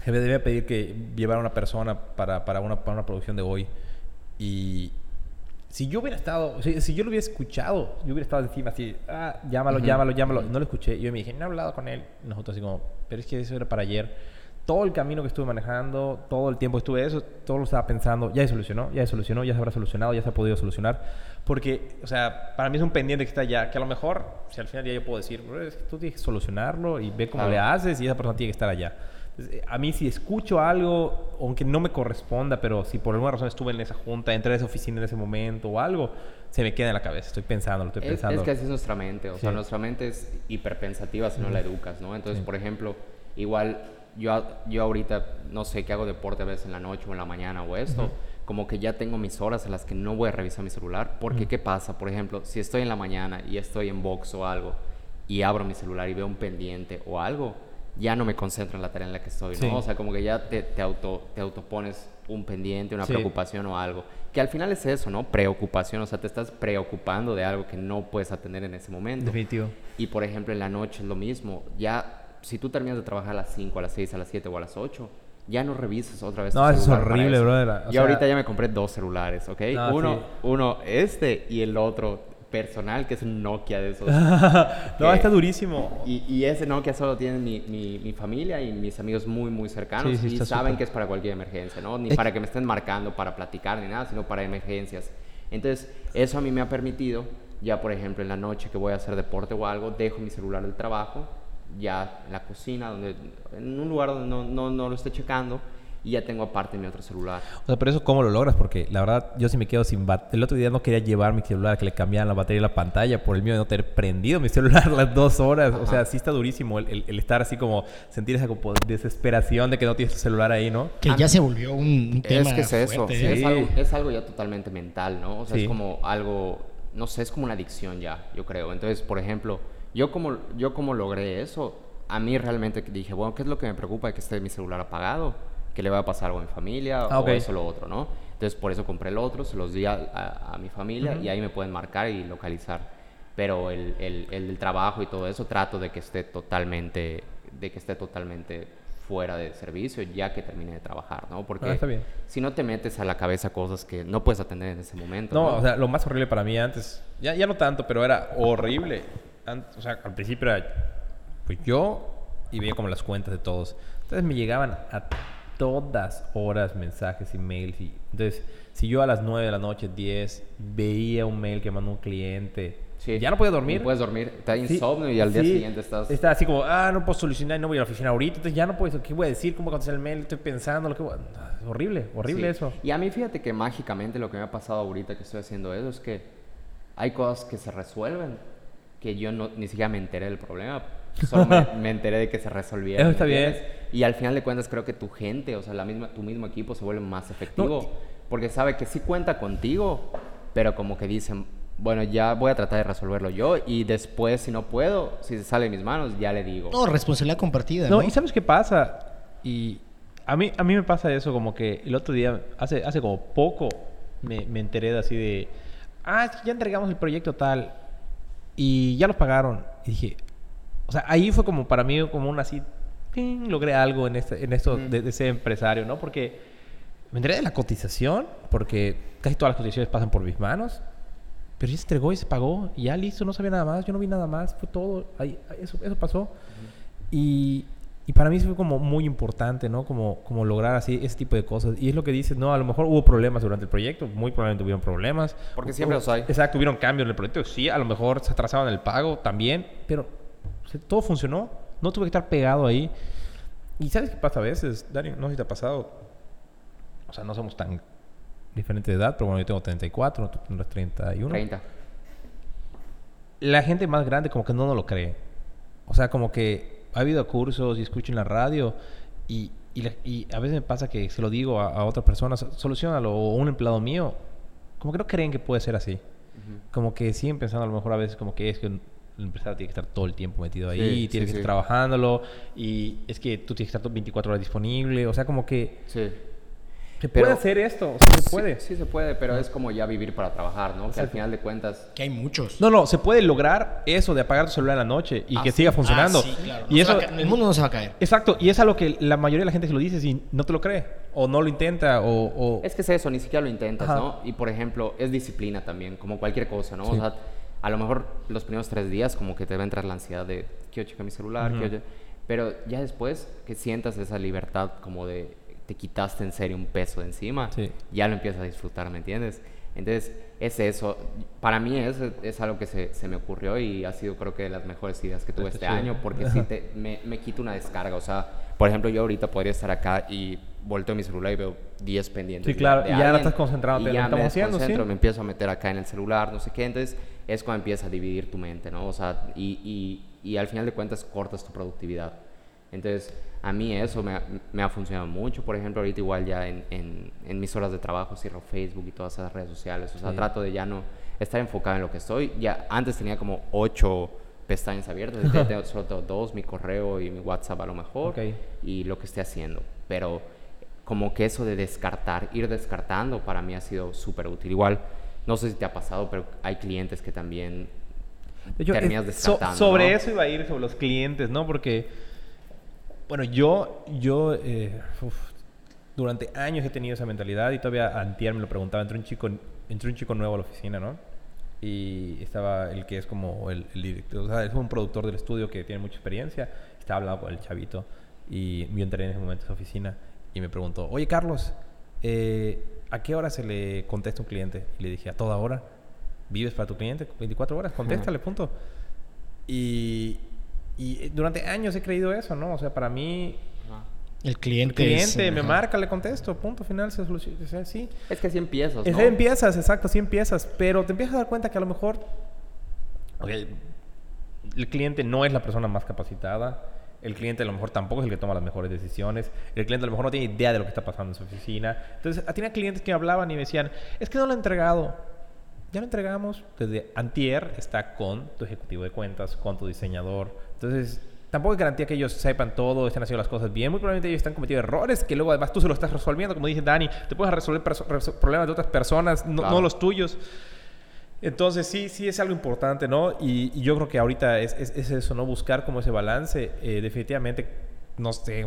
me debía pedir que llevara una persona para, para, una, para una producción de hoy y si yo hubiera estado, si, yo lo hubiera escuchado, yo hubiera estado encima así, ah, llámalo, llámalo, llámalo. No lo escuché. Yo me dije, no he hablado con él. Nosotros así como, pero es que eso era para ayer. Todo el camino que estuve manejando, todo el tiempo que estuve eso, todo lo estaba pensando, ya se solucionó, ya se solucionó, ya se habrá solucionado, ya se ha podido solucionar. Porque, o sea, para mí es un pendiente que está ya, que a lo mejor, si al final ya yo puedo decir, es que tú tienes que solucionarlo y ve cómo le haces y esa persona tiene que estar allá. A mí si escucho algo, aunque no me corresponda, pero si por alguna razón estuve en esa junta, entré a esa oficina en ese momento o algo, se me queda en la cabeza. Estoy pensando, lo estoy pensando. Es que así es nuestra mente. O sea, nuestra mente es hiperpensativa si no la educas, ¿no? Entonces, por ejemplo, igual yo, yo ahorita, no sé, qué hago deporte a veces en la noche o en la mañana o esto, como que ya tengo mis horas en las que no voy a revisar mi celular. Porque, ¿qué pasa? Por ejemplo, si estoy en la mañana y estoy en box o algo y abro mi celular y veo un pendiente o algo, ya no me concentro en la tarea en la que estoy, ¿no? Sí. O sea, como que ya te, te, auto, te autopones un pendiente, una Sí. preocupación o algo. Que al final es eso, ¿no? Preocupación, o sea, te estás preocupando de algo que no puedes atender en ese momento. Definitivo. Y por ejemplo, en la noche es lo mismo. Ya, si tú terminas de trabajar a las 5, a las 6, a las 7 o a las 8, ya no revises otra vez. tu No, eso es horrible, brother. O y sea- ahorita ya me compré dos celulares, ¿ok? No, uno, sí. uno este y el otro personal, que es un Nokia de esos. [laughs] no, que- está durísimo. Y, y ese Nokia solo tiene mi, mi, mi familia y mis amigos muy, muy cercanos. Sí, sí, y saben que es para cualquier emergencia, ¿no? Ni Es- para que me estén marcando, para platicar, ni nada, sino para emergencias. Entonces, eso a mí me ha permitido, ya por ejemplo, en la noche que voy a hacer deporte o algo, dejo mi celular del trabajo, ya en la cocina, donde, en un lugar donde no, no, no lo esté checando, y ya tengo aparte mi otro celular. O sea, pero eso cómo lo logras, porque la verdad yo sí me quedo sin bat El otro día no quería llevar mi celular, que le cambiaran la batería y la pantalla por el mío de no tener prendido mi celular [laughs] las dos horas. O sea, sí está durísimo el, el- el estar así como sentir esa como desesperación de que no tienes tu celular ahí, ¿no? Que ya se volvió un, un tema Es que es eso, sí, ¿eh? es, algo, es algo ya totalmente mental, ¿no? O sea, Sí. es como algo, no sé, es como una adicción ya, yo creo. Entonces, por ejemplo, yo como, yo como logré eso, a mí realmente dije, bueno, ¿qué es lo que me preocupa de que esté mi celular apagado? ¿Que le va a pasar algo a mi familia Ah, o eso o lo otro, no? Entonces, por eso compré el otro, se los di a, a- a mi familia y ahí me pueden marcar y localizar. Pero el, el, el trabajo y todo eso trato de que esté totalmente, de que esté totalmente fuera de servicio ya que termine de trabajar, ¿no? Porque Ah, si no te metes a la cabeza cosas que no puedes atender en ese momento. No, No, o sea, lo más horrible para mí antes, ya, ya no tanto, pero era horrible. An- o sea, al principio era pues yo y veía como las cuentas de todos. Entonces me llegaban a todas horas mensajes, emails. Y, entonces, si yo a las 9 de la noche, 10, veía un mail que mandó un cliente, Sí. ya no podía dormir. No puedes dormir, te da Sí, insomnio y al día siguiente estás... Está así como, ah, no puedo solucionar, no voy a la oficina ahorita, entonces ya no puedo, ¿qué voy a decir? ¿Cómo contestar el mail? Estoy pensando, lo que voy a- Horrible, horrible eso. Y a mí fíjate que mágicamente lo que me ha pasado ahorita que estoy haciendo eso es que hay cosas que se resuelven que yo no, ni siquiera me enteré del problema. Solo me, [laughs] me enteré de que se resolvieron. Eso está ¿me bien. Y al final de cuentas creo que tu gente, o sea, la misma, tu mismo equipo se vuelve más efectivo. No, porque sabe que sí cuenta contigo, pero como que dicen, bueno, ya voy a tratar de resolverlo yo y después si no puedo, si se sale de mis manos, ya le digo. No, responsabilidad compartida, No, ¿no? y ¿sabes qué pasa? Y a mí, a mí me pasa eso, como que el otro día, hace, hace como poco, me, me enteré de así de, ah, es que ya entregamos el proyecto tal, y ya lo pagaron. Y dije, o sea, ahí fue como para mí como un así, ¡ting! logré algo en, este, en esto de, de ser empresario, ¿no? Porque me enteré de la cotización, porque casi todas las cotizaciones pasan por mis manos. Pero ya se entregó y se pagó. Y ya listo, no sabía nada más. Yo no vi nada más. Fue todo. Ahí, eso, eso pasó. Y, y para mí fue como muy importante, ¿no? Como, como lograr así ese tipo de cosas. Y es lo que dices, ¿no? A lo mejor hubo problemas durante el proyecto. Muy probablemente hubieron problemas. Porque siempre los hay. Exacto, hubieron cambios en el proyecto. Sí, a lo mejor se atrasaban el pago también. Pero todo funcionó. No tuve que estar pegado ahí. Y ¿sabes qué pasa a veces, Dani? No sé si te ha pasado. O sea, no somos tan diferentes de edad, pero bueno, yo tengo 34, tú tendrás 31 30. la gente más grande como que no nos lo cree. O sea, como que ha habido cursos y escucho en la radio y, y a veces me pasa que se lo digo a, a otras personas, solucionalo, o un empleado mío, como que no creen que puede ser así. Como que siguen pensando a lo mejor a veces como que es que el empresario tiene que estar todo el tiempo metido ahí, Sí, tiene sí, que sí. estar trabajándolo y es que tú tienes que estar todo 24 horas disponible. O sea, como que Sí. se Pero- puede hacer esto, o sea, se puede. Sí, se puede, pero es como ya vivir para trabajar, ¿no? Que al final de cuentas... Que hay muchos. No, no, se puede lograr eso de apagar tu celular en la noche y Ah, que sí. siga funcionando. Ah, sí, claro. Y No eso, a el mundo no se va a caer. Exacto, y es algo que la mayoría de la gente se lo dice si no te lo cree, o no lo intenta, o... o- Es que es eso, ni siquiera lo intentas, Ajá. ¿no? Y por ejemplo, es disciplina también, como cualquier cosa, ¿no? Sí. O sea, a lo mejor los primeros tres días como que te va a entrar la ansiedad de quiero checar mi celular, Ujú. quiero che-". Pero ya después que sientas esa libertad como de te quitaste en serio un peso de encima, Sí. ya lo empiezas a disfrutar, ¿me entiendes? Entonces, es eso. Para mí es, es algo que se, se me ocurrió y ha sido creo que de las mejores ideas que tuve Está este chido. año porque sí te, me, me quita una descarga. O sea, por ejemplo, yo ahorita podría estar acá y volteo mi celular y veo 10 pendientes. Sí, de- claro, de y ya no estás concentrado, te lo ya estamos me haciendo, sí. me empiezo a meter acá en el celular, no sé qué. Entonces, es cuando empieza a dividir tu mente, ¿no? O sea, y, y, y al final de cuentas cortas tu productividad. Entonces, a mí eso me ha, me ha funcionado mucho. Por ejemplo, ahorita igual ya en, en, en mis horas de trabajo cierro Facebook y todas esas redes sociales. O sea, Sí. trato de ya no estar enfocado en lo que estoy. Ya antes tenía como ocho pestañas abiertas. Tengo solo tengo dos, mi correo y mi WhatsApp a lo mejor. Ok. Y lo que esté haciendo. Pero como que eso de descartar, ir descartando, para mí ha sido súper útil. Igual, no sé si te ha pasado, pero hay clientes que también De hecho, terminas es- so- descartando. sobre ¿no? eso iba a ir, sobre los clientes, ¿no? Porque, bueno, yo, yo eh, uf, durante años he tenido esa mentalidad y todavía antier me lo preguntaba. Entró un chico, entró un chico nuevo a la oficina, ¿no? Y estaba el que es como el, el director, o sea, es un productor del estudio que tiene mucha experiencia. Estaba hablando con el chavito y yo entré en ese momento a su oficina y me preguntó, oye Carlos, eh, ¿a qué hora se le contesta a un cliente? Y le dije, a toda hora. ¿Vives para tu cliente? 24 horas, contéstale, punto. Y, y durante años he creído eso, ¿no? O sea, para mí. El el cliente. es- cliente me ajá. marca, le contesto, punto final, se soluciona. O sea, sí. Es que así empiezas, Es ¿no? ahí empiezas, exacto, así empiezas, pero te empiezas a dar cuenta que a lo mejor ok, el cliente no es la persona más capacitada, el cliente a lo mejor tampoco es el que toma las mejores decisiones, el cliente a lo mejor no tiene idea de lo que está pasando en su oficina. Entonces, tenía clientes que me hablaban y me decían, es que no lo he entregado. Ya lo entregamos, desde antier está con tu ejecutivo de cuentas, con tu diseñador. Entonces, tampoco hay garantía que ellos sepan todo, estén haciendo las cosas bien. Muy probablemente ellos están cometiendo errores que luego además tú se lo estás resolviendo. Como dice Dani, te puedes resolver problemas de otras personas, no, Claro. no los tuyos. Entonces sí, sí es algo importante, ¿no? Y, y yo creo que ahorita es, es- es eso, ¿no? Buscar como ese balance. Eh, definitivamente, no sé,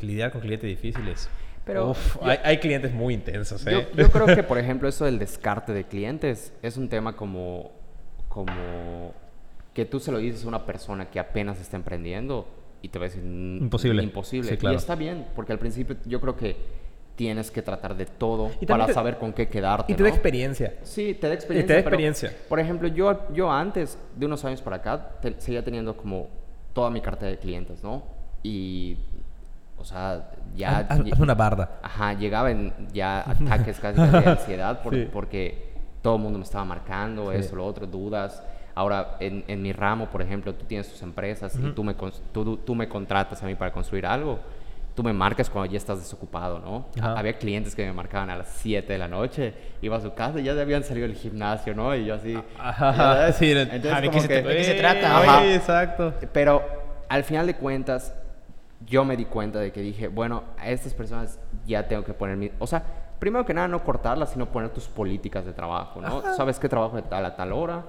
lidiar con clientes difíciles. Pero Uf, yo- hay, hay clientes muy intensos, ¿eh? yo creo que, [laughs] por ejemplo, eso del descarte de clientes es un tema como, como que tú se lo dices a una persona que apenas está emprendiendo y te va a decir "Mm, Imposible". Imposible. Sí, claro. Y está bien, porque al principio yo creo que tienes que tratar de todo Y para te- saber con qué quedarte. Y te da ¿no? experiencia. Sí, te da experiencia. te da pero, experiencia. por ejemplo, yo, yo antes, de unos años para acá, te- seguía teniendo como toda mi cartera de clientes, ¿no? Y, o sea, ya... Haz, haz una barda. Ajá, llegaba en ya [laughs] ataques casi de [laughs] ansiedad por- Sí. porque todo el mundo me estaba marcando, Sí. eso, lo otro, dudas. Ahora, en, en mi ramo, por ejemplo, tú tienes tus empresas y tú me, tú, tú me contratas a mí para construir algo. Tú me marcas cuando ya estás desocupado, ¿no? Ajá. Había clientes que me marcaban a las 7 de la noche, iba a su casa y ya habían salido del gimnasio, ¿no? Y yo así... Ajá, ya sabes, sí, entonces ah, ¿de qué se que- te- de qué se trata? Ajá. oye, exacto. pero al final de cuentas, yo me di cuenta de que dije, bueno, a estas personas ya tengo que poner mi... O sea, primero que nada, no cortarlas, sino poner tus políticas de trabajo, ¿no? Sabes que trabajo de tal a tal hora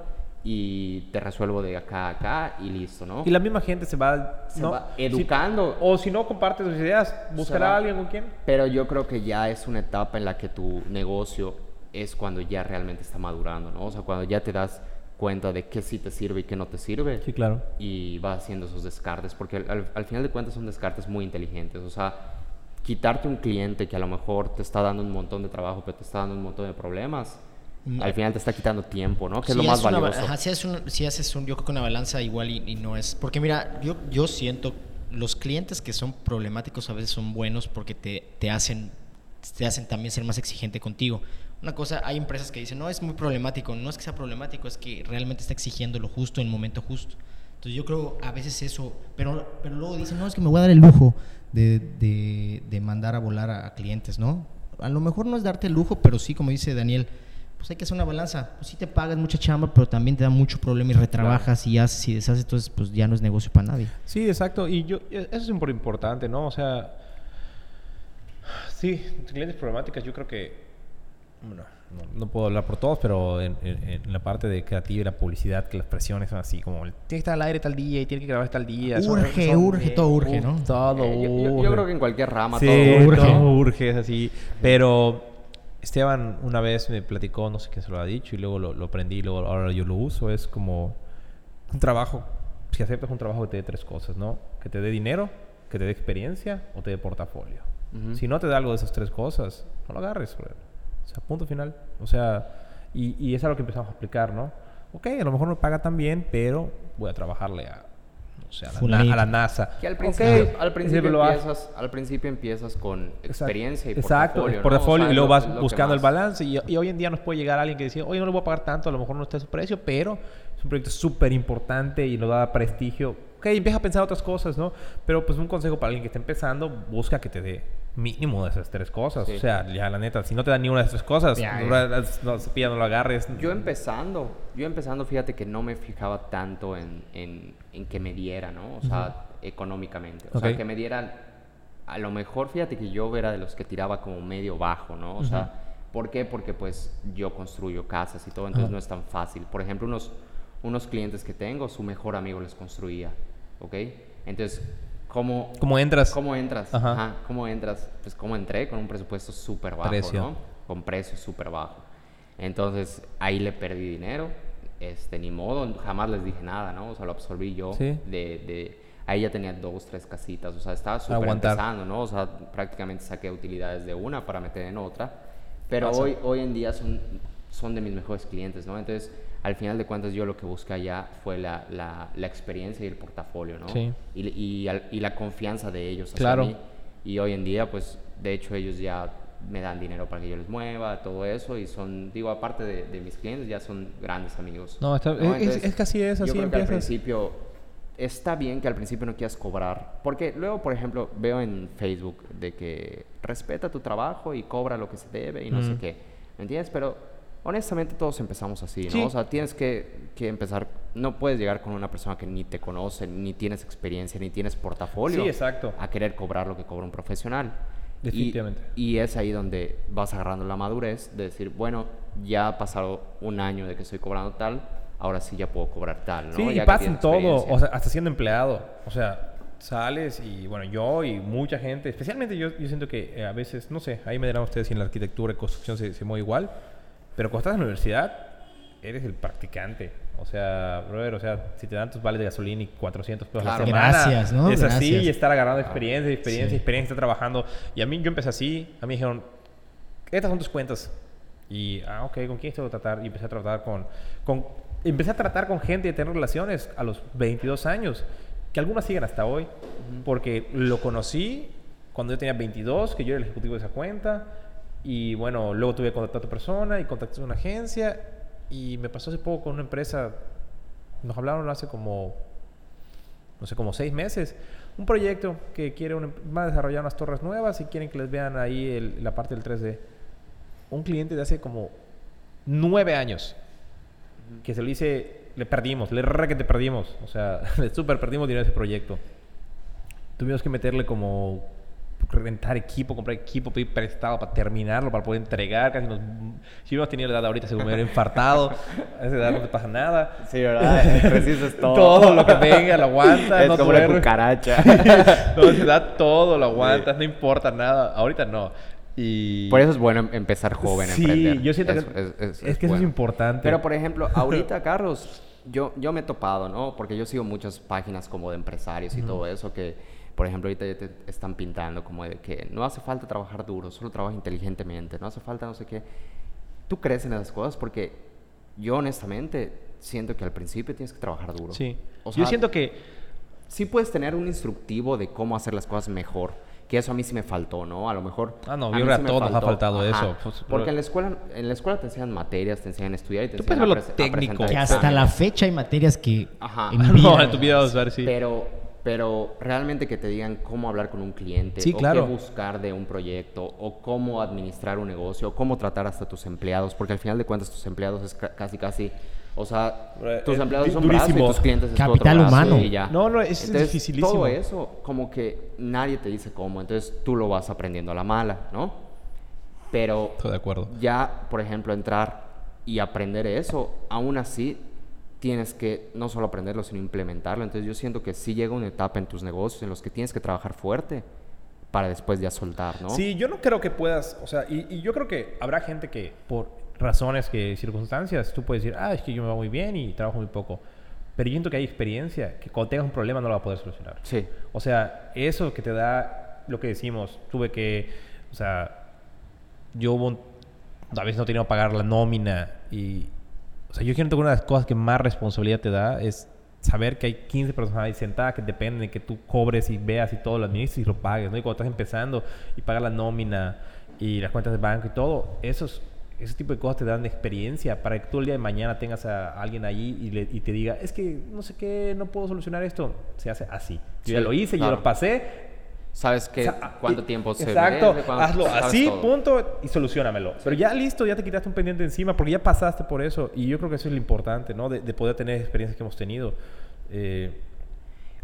y te resuelvo de acá a acá y listo, ¿no? Y la misma gente se va, Se ¿no? va Si- educando. o si no comparte tus ideas, buscará a alguien con quien. Pero yo creo que ya es una etapa en la que tu negocio es cuando ya realmente está madurando, ¿no? O sea, cuando ya te das cuenta de qué sí te sirve y qué no te sirve. Sí, claro. y va haciendo esos descartes, porque al- al final de cuentas son descartes muy inteligentes. O sea, quitarte un cliente que a lo mejor te está dando un montón de trabajo, pero te está dando un montón de problemas, al final te está quitando tiempo, ¿no? Que es lo más una valioso. ajá, si, haces un, si haces un, yo creo que una balanza igual y, y no es. Porque mira, yo, yo siento los clientes que son problemáticos a veces son buenos porque te, te hacen te hacen también ser más exigente contigo. Una cosa, hay empresas que dicen, no, es muy problemático. No es que sea problemático, es que realmente está exigiendo lo justo en el momento justo. Entonces yo creo a veces eso, pero, pero luego dicen, no, es que me voy a dar el lujo de, de, de mandar a volar a, a clientes, ¿no? A lo mejor no es darte el lujo, pero sí, como dice Daniel, pues hay que hacer una balanza. Pues sí te pagas mucha chamba, pero también te da mucho problema y retrabajas y haces y deshaces, entonces pues ya no es negocio para nadie. Sí, exacto. Y yo, e- eso es importante, ¿no? O sea, sí, clientes problemáticas, yo creo que, bueno, no, no puedo hablar por todos, pero en, en- en la parte de creativa y la publicidad, que las presiones son así, como, tiene que estar al aire tal día y tiene que grabar tal día. Urge, son urge, todo urge, ¿no? Todo Eh, yo, yo- yo creo que en cualquier rama Sí, todo urge. todo urge, es así. Pero Esteban una vez me platicó, no sé quién se lo ha dicho, y luego lo, lo aprendí, y luego ahora yo lo uso. Es como un trabajo, si aceptas un trabajo que te dé tres cosas, ¿no? Que te dé dinero, que te dé experiencia o te dé portafolio. Ujú. Si no te da algo de esas tres cosas, no lo agarres, brother. O sea, punto final. O sea, y, y es algo que empezamos a aplicar, ¿no? Ok, a lo mejor no paga tan bien, pero voy a trabajarle a, no sé, a la, a la NASA. Que al principio, al principio, lo empiezas, al principio empiezas con Exacto. experiencia y Exacto, portafolio. ¿no? portafolio, O sea, y luego vas lo buscando el balance. Y, y hoy en día nos puede llegar alguien que dice, oye, no le voy a pagar tanto, a lo mejor no está a su precio, pero es un proyecto súper importante y nos da prestigio. Ok, empieza a pensar otras cosas, ¿no? Pero pues un consejo para alguien que está empezando, busca que te dé mínimo de esas tres cosas. Sí. O sea, ya la neta, si no te dan ni una de esas tres cosas, Ya, no, ya. las- no, cepilla, no lo agarres. Yo empezando, yo empezando, fíjate que no me fijaba tanto en, en, en que me diera, ¿no? O sea, económicamente. O sea, que me dieran, a lo mejor, fíjate que yo era de los que tiraba como medio bajo, ¿no? O sea, ¿por qué? Porque pues yo construyo casas y todo, entonces no es tan fácil. Por ejemplo, unos, unos clientes que tengo, su mejor amigo les construía, ¿ok? Entonces, ¿cómo, ¿Cómo entras? ¿Cómo entras? Ajá. Ajá. ¿Cómo entras? Pues cómo entré con un presupuesto súper bajo, Precio. ¿no? Con precio súper bajo. Entonces ahí le perdí dinero. Este, ni modo, jamás les dije nada, ¿no? O sea, lo absorbí yo. Sí. De, de, ahí ya tenía dos, tres casitas. O sea, estaba súper empezando, ¿no? O sea, prácticamente saqué utilidades de una para meter en otra. Pero Pasa. hoy, hoy en día son, son de mis mejores clientes, ¿no? Entonces, al final de cuentas, yo lo que busqué allá fue la, la, la experiencia y el portafolio, ¿no? Sí. Y, y, al- y la confianza de ellos hacia Claro. mí. Y hoy en día, pues, de hecho, ellos ya me dan dinero para que yo les mueva, todo eso. Y son, digo, aparte de, de mis clientes, ya son grandes amigos. No, está- es- es- es así es, yo así creo que al principio está bien que al principio no quieras cobrar. Porque luego, por ejemplo, veo en Facebook de que respeta tu trabajo y cobra lo que se debe y no sé qué. ¿Me entiendes? Pero honestamente todos empezamos así, ¿no? Sí. O sea, tienes que, que empezar. No puedes llegar con una persona que ni te conoce, ni tienes experiencia, ni tienes portafolio. Sí, exacto. A querer cobrar lo que cobra un profesional. Definitivamente. Y, es ahí donde vas agarrando la madurez de decir, bueno, ya ha pasado un año de que estoy cobrando tal, ahora sí ya puedo cobrar tal, ¿no? Sí, Ya y pasa en todo, o sea, hasta siendo empleado. O sea, sales y, bueno, yo y mucha gente, especialmente yo, yo siento que eh, a veces, no sé, ahí me dirán ustedes si en la arquitectura y construcción se, se mueve igual, pero cuando estás en la universidad, eres el practicante. O sea, brother, o sea, si te dan tus vales de gasolina y 400 pesos Claro. a la semana, Gracias, ¿no? es así, y estar agarrando experiencia, experiencia, Sí. experiencia, estar trabajando. Y a mí, yo empecé así, a mí me dijeron, estas son tus cuentas. Y, ah, ok, ¿con quién tengo que tratar? Y empecé a tratar con, con... Empecé a tratar con gente y a tener relaciones a los 22 años, que algunas siguen hasta hoy, porque lo conocí cuando yo tenía 22, que yo era el ejecutivo de esa cuenta, y bueno, luego tuve que contactar a otra persona y contacté a una agencia, y me pasó hace poco con una empresa, nos hablaron hace como, no sé, como seis meses, un proyecto que quiere va a desarrollar unas torres nuevas y quieren que les vean ahí el- la parte del 3D. Un cliente de hace como nueve años que se lo hice, le perdimos, le re que te perdimos, o sea, [laughs] le súper perdimos dinero a ese proyecto. Tuvimos que meterle como rentar equipo, comprar equipo, pedir prestado para terminarlo, para poder entregar. Casi nos, si hubiéramos tenido la edad ahorita, seguro me hubiera infartado. A esa edad no te pasa nada. Sí, ¿verdad? Resistes [laughs] todo. Todo lo que venga, lo aguantas. Es no como la cucaracha. [laughs] no, te da todo, lo aguantas, no importa nada. Ahorita no. Y... Por eso es bueno em- empezar joven a Sí, emprender. yo siento Es- que es- es, es- que es eso es bueno. importante. Pero, por ejemplo, [laughs] ahorita, Carlos, yo, yo me he topado, ¿no? Porque yo sigo muchas páginas como de empresarios y todo eso que, por ejemplo, ahorita ya te están pintando como de que no hace falta trabajar duro, solo trabaja inteligentemente, no hace falta no sé qué. ¿Tú crees en esas cosas? Porque yo, honestamente, siento que al principio tienes que trabajar duro. Sí. O yo sea, siento que... sí puedes tener un instructivo de cómo hacer las cosas mejor. Que eso a mí sí me faltó, ¿no? A lo mejor... Ah, no, a yo mí sí a todos nos ha faltado Ajá. eso, pues, Porque pero- en la escuela en la escuela te enseñan materias, te enseñan a estudiar y te Tú enseñan puedes a, a técnico. presentar Que hasta la fecha hay materias que Ajá. envidian. no, en tu vida vas a ver si... Pero, pero realmente que te digan cómo hablar con un cliente, Sí, o claro. qué buscar de un proyecto, o cómo administrar un negocio, o cómo tratar hasta tus empleados, porque al final de cuentas tus empleados es ca- casi, casi, o sea, Eh, tus eh, empleados son brazos y durísimo. tus clientes es otro Capital brazo humano. y ya. No, no, es Entonces, dificilísimo. Todo eso, como que nadie te dice cómo, entonces tú lo vas aprendiendo a la mala, ¿no? Pero Estoy de acuerdo. ya, por ejemplo, entrar y aprender eso, aún así tienes que no solo aprenderlo, sino implementarlo. Entonces yo siento que sí llega una etapa en tus negocios en los que tienes que trabajar fuerte para después ya soltar, ¿no? Sí, yo no creo que puedas, o sea, y, y yo creo que habrá gente que por razones que circunstancias tú puedes decir, ah, es que yo me va muy bien y trabajo muy poco. Pero yo siento que hay experiencia que cuando tengas un problema no lo va a poder solucionar. Sí. O sea, eso que te da lo que decimos, tuve que, o sea, yo a veces no tenía que pagar la nómina y, sea, yo siento que una de las cosas que más responsabilidad te da es saber que hay 15 personas ahí sentadas que dependen de que tú cobres y veas y todo lo administres y lo pagues, ¿no? Y cuando estás empezando y pagas la nómina y las cuentas de banco y todo, esos ese tipo de cosas te dan experiencia para que tú el día de mañana tengas a alguien allí y, le- y te diga, es que no sé qué, no puedo solucionar esto. Se hace así. Yo ya lo hice, yo claro. lo pasé Sabes que O sea, cuánto y- tiempo se Exacto, merece, cuánto- hazlo así, todo. punto, y solucionamelo. Pero ya listo, ya te quitaste un pendiente encima, porque ya pasaste por eso. Y yo creo que eso es lo importante, ¿no? De, de poder tener experiencias que hemos tenido. Eh,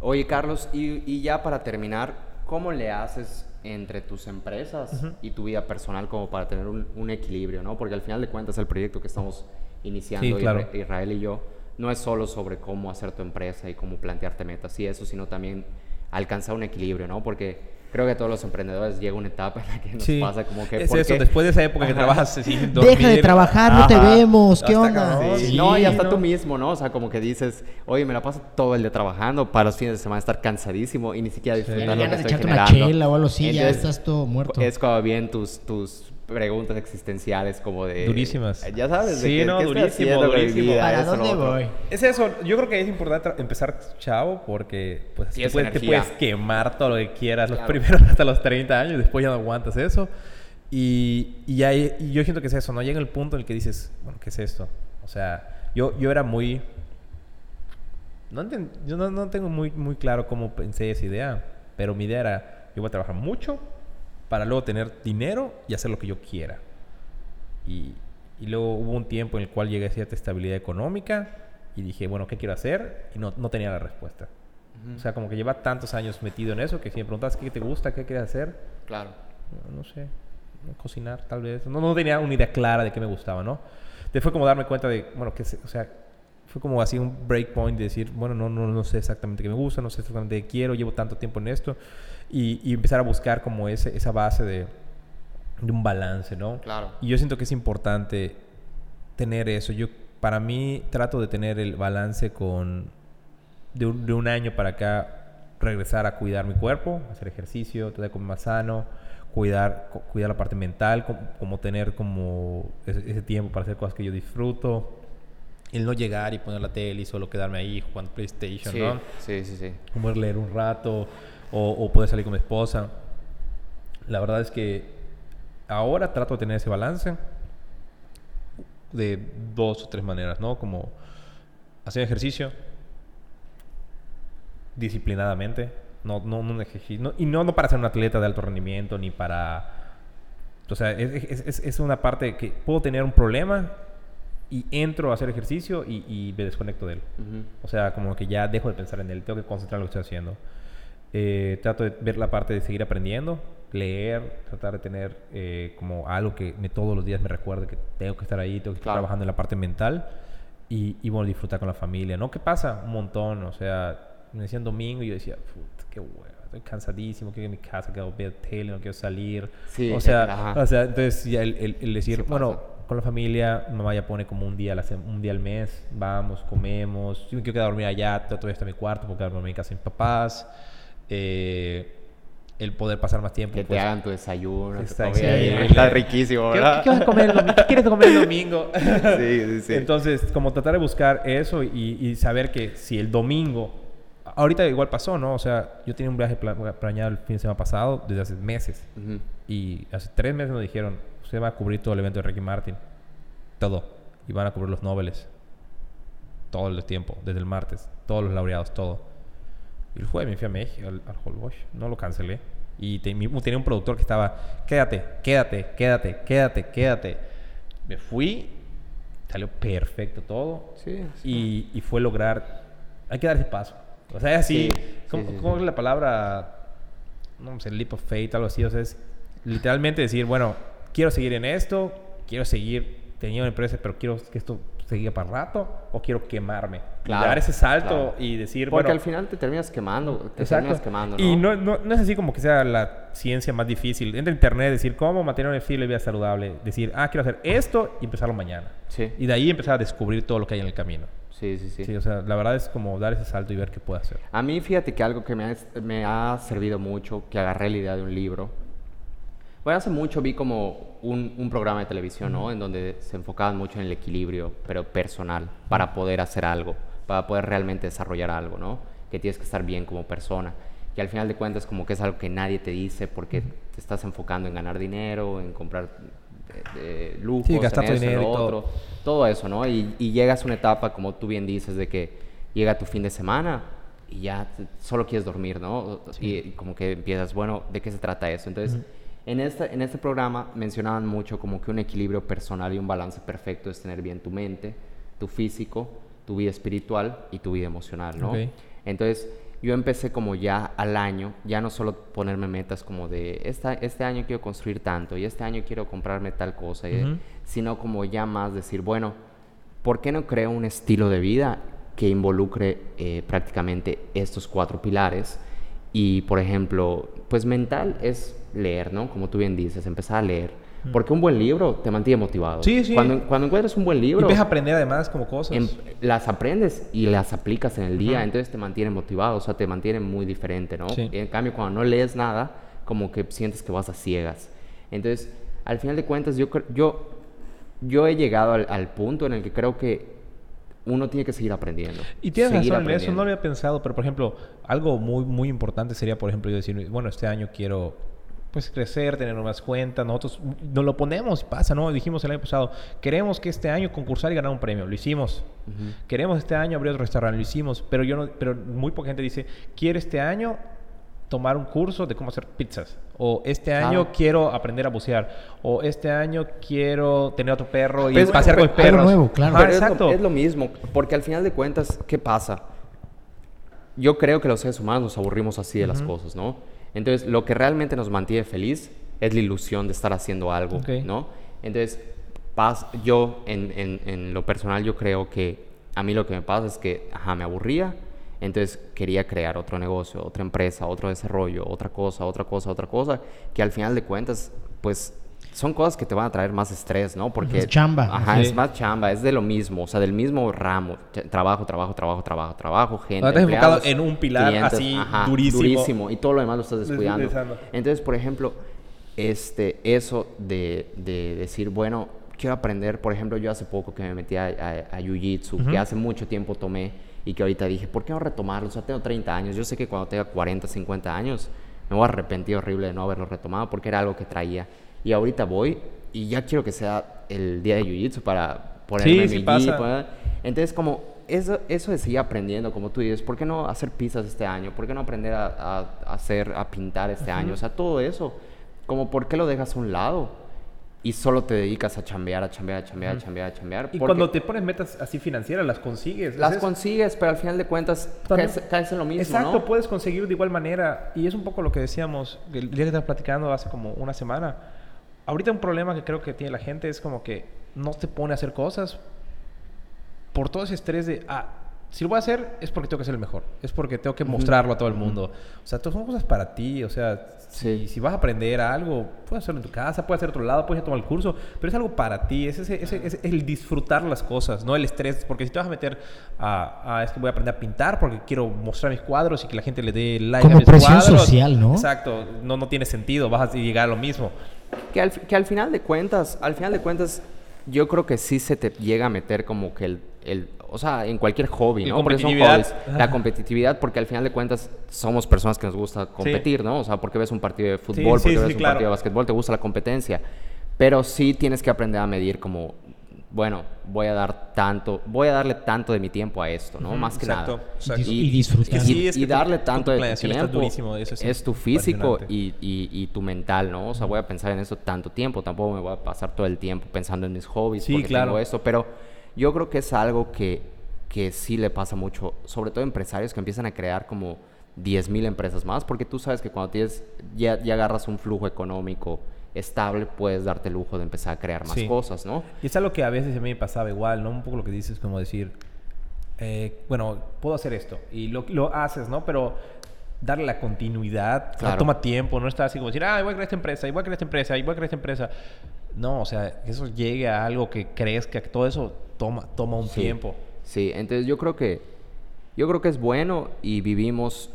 Oye, Carlos, y, y ya para terminar, ¿cómo le haces entre tus empresas y tu vida personal como para tener un, un equilibrio, ¿no? Porque al final de cuentas el proyecto que estamos iniciando Sí, claro. Isra- Israel y yo no es solo sobre cómo hacer tu empresa y cómo plantearte metas y eso, sino también alcanzar un equilibrio, ¿no? Porque creo que a todos los emprendedores llega una etapa en la que nos sí, pasa como que... es ¿por eso, qué? después de esa época que trabajas sin Deja de trabajar, no te vemos, ¿qué onda? cabrón. Sí, Sí, no, y hasta ¿no? tú mismo, ¿no? O sea, como que dices, oye, me la paso todo el día trabajando para los fines de semana estar cansadísimo y ni siquiera disfrutar lo que estoy echarte una generando. chela o algo así, ya estás todo muerto. Es cuando vienen tus, tus preguntas existenciales como de... Durísimas. Ya sabes, de Sí, que, no, ¿qué durísimo, durísimo. vida? ¿Para dónde otro. voy? Es eso, yo creo que es importante empezar chavo porque pues, te, es puedes, te puedes quemar todo lo que quieras los Claro. primeros [laughs] hasta los 30 años, después ya no aguantas eso. Y, y, ya, y yo siento que es eso, ¿no? Llega el punto en el que dices, bueno, ¿qué es esto? O sea, yo, yo era muy... No enten- yo no, no tengo muy, muy claro cómo pensé esa idea, pero mi idea era, yo voy a trabajar mucho para luego tener dinero y hacer lo que yo quiera. Y, y luego hubo un tiempo en el cual llegué a cierta estabilidad económica y dije, bueno, ¿qué quiero hacer? Y no, no tenía la respuesta. O sea, como que lleva tantos años metido en eso que si me preguntas qué te gusta, qué quieres hacer, Claro. no, no sé, cocinar tal vez. No, no tenía una idea clara de qué me gustaba, ¿no? Entonces fue como darme cuenta de, bueno, que, o sea, fue como así un breakpoint de decir, bueno, no, no, no sé exactamente qué me gusta, no sé exactamente qué quiero, llevo tanto tiempo en esto. Y, y empezar a buscar como ese, esa base de, de un balance, ¿no? Claro. Y yo siento que es importante tener eso. Yo, para mí, trato de tener el balance con, de un, de un año para acá, regresar a cuidar mi cuerpo, hacer ejercicio, tratar de comer más sano, cuidar, cu- cuidar la parte mental, com- como tener como ese, ese tiempo para hacer cosas que yo disfruto. El no llegar y poner la tele y solo quedarme ahí jugando PlayStation, Sí, ¿no? sí, sí, sí. como leer un rato o, o poder salir con mi esposa. La verdad es que ahora trato de tener ese balance de dos o tres maneras, ¿no? Como hacer ejercicio disciplinadamente, no, no, no no- y no, no para ser un atleta de alto rendimiento ni para... O sea, es, es- una parte que puedo tener un problema y entro a hacer ejercicio y, y me desconecto de él. O sea, como que ya dejo de pensar en él, tengo que concentrar en lo que estoy haciendo. Eh, trato de ver la parte de seguir aprendiendo, leer, tratar de tener eh, como algo que me, todos los días me recuerde que tengo que estar ahí, tengo que estar Claro. trabajando en la parte mental y, y bueno, disfrutar con la familia, ¿no? ¿Qué pasa? Un montón, o sea, me decían domingo y yo decía, puta, qué hueva, estoy cansadísimo, quiero ir a mi casa, quiero ver tele, no quiero salir. Sí, o sea, ajá. o sea, entonces ya el, el- el decir, Sí bueno, con la familia, mi mamá ya pone como un día, un día al mes, vamos, comemos, yo me quiero quedar a dormir allá, estar en mi cuarto, porque quedarme en casa de mis papás, eh, el poder pasar más tiempo. Que te pues, hagan tu desayuno. Está increíble. Está riquísimo, ¿Qué, ¿verdad? qué vas a comer el domingo? ¿Qué quieres comer el domingo? [laughs] Sí, sí, sí. Entonces, como tratar de buscar eso y, y saber que si el domingo, ahorita igual pasó, ¿no? O sea, yo tenía un viaje pla- planeado el fin de semana pasado desde hace meses. Y hace tres meses nos dijeron, usted va a cubrir todo el evento de Ricky Martin. Todo. Y van a cubrir los Nobeles. Todo el tiempo, desde el martes. Todos los laureados, todo. Y el jueves me fui a México, al, al Holbox. No lo cancelé. Y te- mi- tenía un productor que estaba, quédate, quédate, quédate, quédate, quédate. Me fui, salió perfecto todo. Sí, Y, y fue lograr, hay que dar ese paso. O sea, es así, Sí, ¿cómo, es la palabra? No sé, leap of faith, algo así. O sea, es literalmente decir, bueno, quiero seguir en esto, quiero seguir teniendo empresas, pero quiero que esto siga para rato, o quiero quemarme. Claro, dar ese salto claro. y decir, Porque bueno, al final te terminas quemando. Te Exacto. terminas quemando, ¿no? Y no, no, no es así como que sea la ciencia más difícil. Entra a internet, decir cómo mantener un estilo de vida saludable. Decir, ah, quiero hacer esto y empezarlo mañana. Sí. Y de ahí empezar a descubrir todo lo que hay en el camino. Sí, sí, sí. Sí, o sea, la verdad es como dar ese salto y ver qué puede hacer. A mí, fíjate que algo que me ha, me ha servido mucho, que agarré la idea de un libro. Bueno, hace mucho vi como un, un programa de televisión, ¿no? En donde se enfocaban mucho en el equilibrio, pero personal, para poder hacer algo, para poder realmente desarrollar algo, ¿no? Que tienes que estar bien como persona. Y al final de cuentas, como que es algo que nadie te dice porque te estás enfocando en ganar dinero, en comprar eh, eh, lujos, Sí, en gastar tu eso, en dinero lo y todo. otro todo eso, ¿no? Y, y llegas a una etapa, como tú bien dices, de que llega tu fin de semana y ya t- solo quieres dormir, ¿no? Y, y como que empiezas, bueno, ¿de qué se trata eso? Entonces, en, este, en este programa mencionaban mucho como que un equilibrio personal y un balance perfecto es tener bien tu mente, tu físico, tu vida espiritual y tu vida emocional, ¿no? Entonces, yo empecé como ya al año, ya no solo ponerme metas como de, esta, este año quiero construir tanto y este año quiero comprarme tal cosa, y- Ujú. sino como ya más decir, bueno, ¿por qué no creo un estilo de vida que involucre eh, prácticamente estos cuatro pilares? Y, por ejemplo, pues mental es leer, ¿no? Como tú bien dices, empezar a leer. Porque un buen libro te mantiene motivado. Sí, sí. Cuando, cuando encuentras un buen libro, Y ves a aprender además como cosas. em- las aprendes y las aplicas en el día, entonces te mantiene motivado, o sea, te mantiene muy diferente, ¿no? Sí. Y en cambio, cuando no lees nada, como que sientes que vas a ciegas. Entonces, al final de cuentas, yo, yo, yo he llegado al, al punto en el que creo que uno tiene que seguir aprendiendo. Y tienes razón en eso, no lo había pensado, pero por ejemplo, algo muy, muy importante sería, por ejemplo, yo decir, bueno, este año quiero pues crecer, tener nuevas cuentas, nosotros nos lo ponemos pasa, ¿no? Dijimos el año pasado, queremos que este año concursar y ganar un premio, lo hicimos. Queremos este año abrir otro restaurante, lo hicimos, pero yo no, pero muy poca gente dice, quiero este año tomar un curso de cómo hacer pizzas. O este Claro. año quiero aprender a bucear. O este año quiero tener otro perro y Pero- pasear con pero- perros. algo nuevo, claro. Ajá, Pero es lo- exacto. Es, lo, mismo, porque al final de cuentas, ¿qué pasa? Yo creo que los seres humanos nos aburrimos así de las cosas, ¿no? Entonces, lo que realmente nos mantiene feliz es la ilusión de estar haciendo algo, Ok. ¿no? Entonces, pas- yo, en, en- en lo personal, yo creo que a mí lo que me pasa es que, ajá, me aburría, entonces quería crear otro negocio, otra empresa, otro desarrollo, otra cosa, otra cosa, otra cosa, que al final de cuentas, pues, son cosas que te van a traer más estrés, ¿no? Porque... Es chamba. Ajá, Sí. es más chamba, es de lo mismo, o sea, del mismo ramo. Trabajo, trabajo, trabajo, trabajo, trabajo, gente. Ahora estás enfocado en un pilar así, durísimo. durísimo. Y todo lo demás lo estás descuidando. Entonces, por ejemplo, este, eso de, de decir, bueno, quiero aprender, por ejemplo, yo hace poco que me metí a, a, a Jiu-Jitsu, que hace mucho tiempo tomé y que ahorita dije, ¿por qué no retomarlo? O sea, tengo 30 años, yo sé que cuando tenga 40, 50 años, me voy a arrepentir horrible de no haberlo retomado porque era algo que traía. Y ahorita voy y ya quiero que sea el día de Jiu-Jitsu para ponerme sí mi pasa. para- Entonces, como eso, eso de seguir aprendiendo, como tú dices, ¿por qué no hacer pizzas este año? ¿Por qué no aprender a, a- a hacer, a pintar este año? O sea, todo eso, como ¿por qué lo dejas a un lado? Y solo te dedicas a chambear, a chambear, a chambear, a chambear, a chambear. Y cuando te pones metas así financieras, las consigues. Las Es- consigues, pero al final de cuentas caes, caes en lo mismo, Exacto, ¿no? puedes conseguir de igual manera. Y es un poco lo que decíamos el día que estabas platicando hace como una semana. Ahorita un problema que creo que tiene la gente es como que no te pone a hacer cosas por todo ese estrés de, ah, si lo voy a hacer es porque tengo que ser el mejor. Es porque tengo que mostrarlo a todo el mundo. O sea, todas son cosas para ti. O sea, Sí. si vas a aprender algo, puedes hacerlo en tu casa, puedes hacer otro lado, puedes ir a tomar el curso, pero es algo para ti. Es, ese, ese- es el disfrutar las cosas, no el estrés. Porque si te vas a meter a, a, es que voy a aprender a pintar porque quiero mostrar mis cuadros y que la gente le dé like Como a mis presión cuadros. social, ¿no? Exacto, no, no tiene sentido, vas a llegar a lo mismo. Que al, que al final de cuentas, al final de cuentas, yo creo que sí se te llega a meter como que el, el o sea, en cualquier hobby, ¿no? Porque son hobbies. La competitividad, porque al final de cuentas somos personas que nos gusta competir, ¿no? O sea, porque ves un partido de fútbol, sí, porque sí, ves un claro. partido de básquetbol, te gusta la competencia. Pero sí tienes que aprender a medir como, bueno, voy a dar tanto, voy a darle tanto de mi tiempo a esto, ¿no? Más que exacto, nada. exacto. Y disfrutar. Y, darle tanto de tu tiempo durísimo, eso es es tu físico y- y tu mental, ¿no? O sea, voy a pensar en eso tanto tiempo, tampoco me voy a pasar todo el tiempo pensando en mis hobbies, Sí, porque claro. tengo esto, pero yo creo que es algo que, que sí le pasa mucho, sobre todo a empresarios que empiezan a crear como 10.000 empresas más, porque tú sabes que cuando tienes, ya, ya agarras un flujo económico estable, puedes darte el lujo de empezar a crear más Sí. cosas, ¿no? Y es algo que a veces a mí me pasaba igual, ¿no? Un poco lo que dices, como decir, eh, bueno, puedo hacer esto. Y lo, lo haces, ¿no? Pero darle la continuidad o sea, Claro. toma tiempo, no está así como decir, ah, voy a crear esta empresa, y voy a crear esta empresa, y voy a crear esta empresa. No, o sea, que eso llegue a algo que crezca, que todo eso toma, toma un Sí. tiempo. Sí, entonces yo creo que yo creo que es bueno y vivimos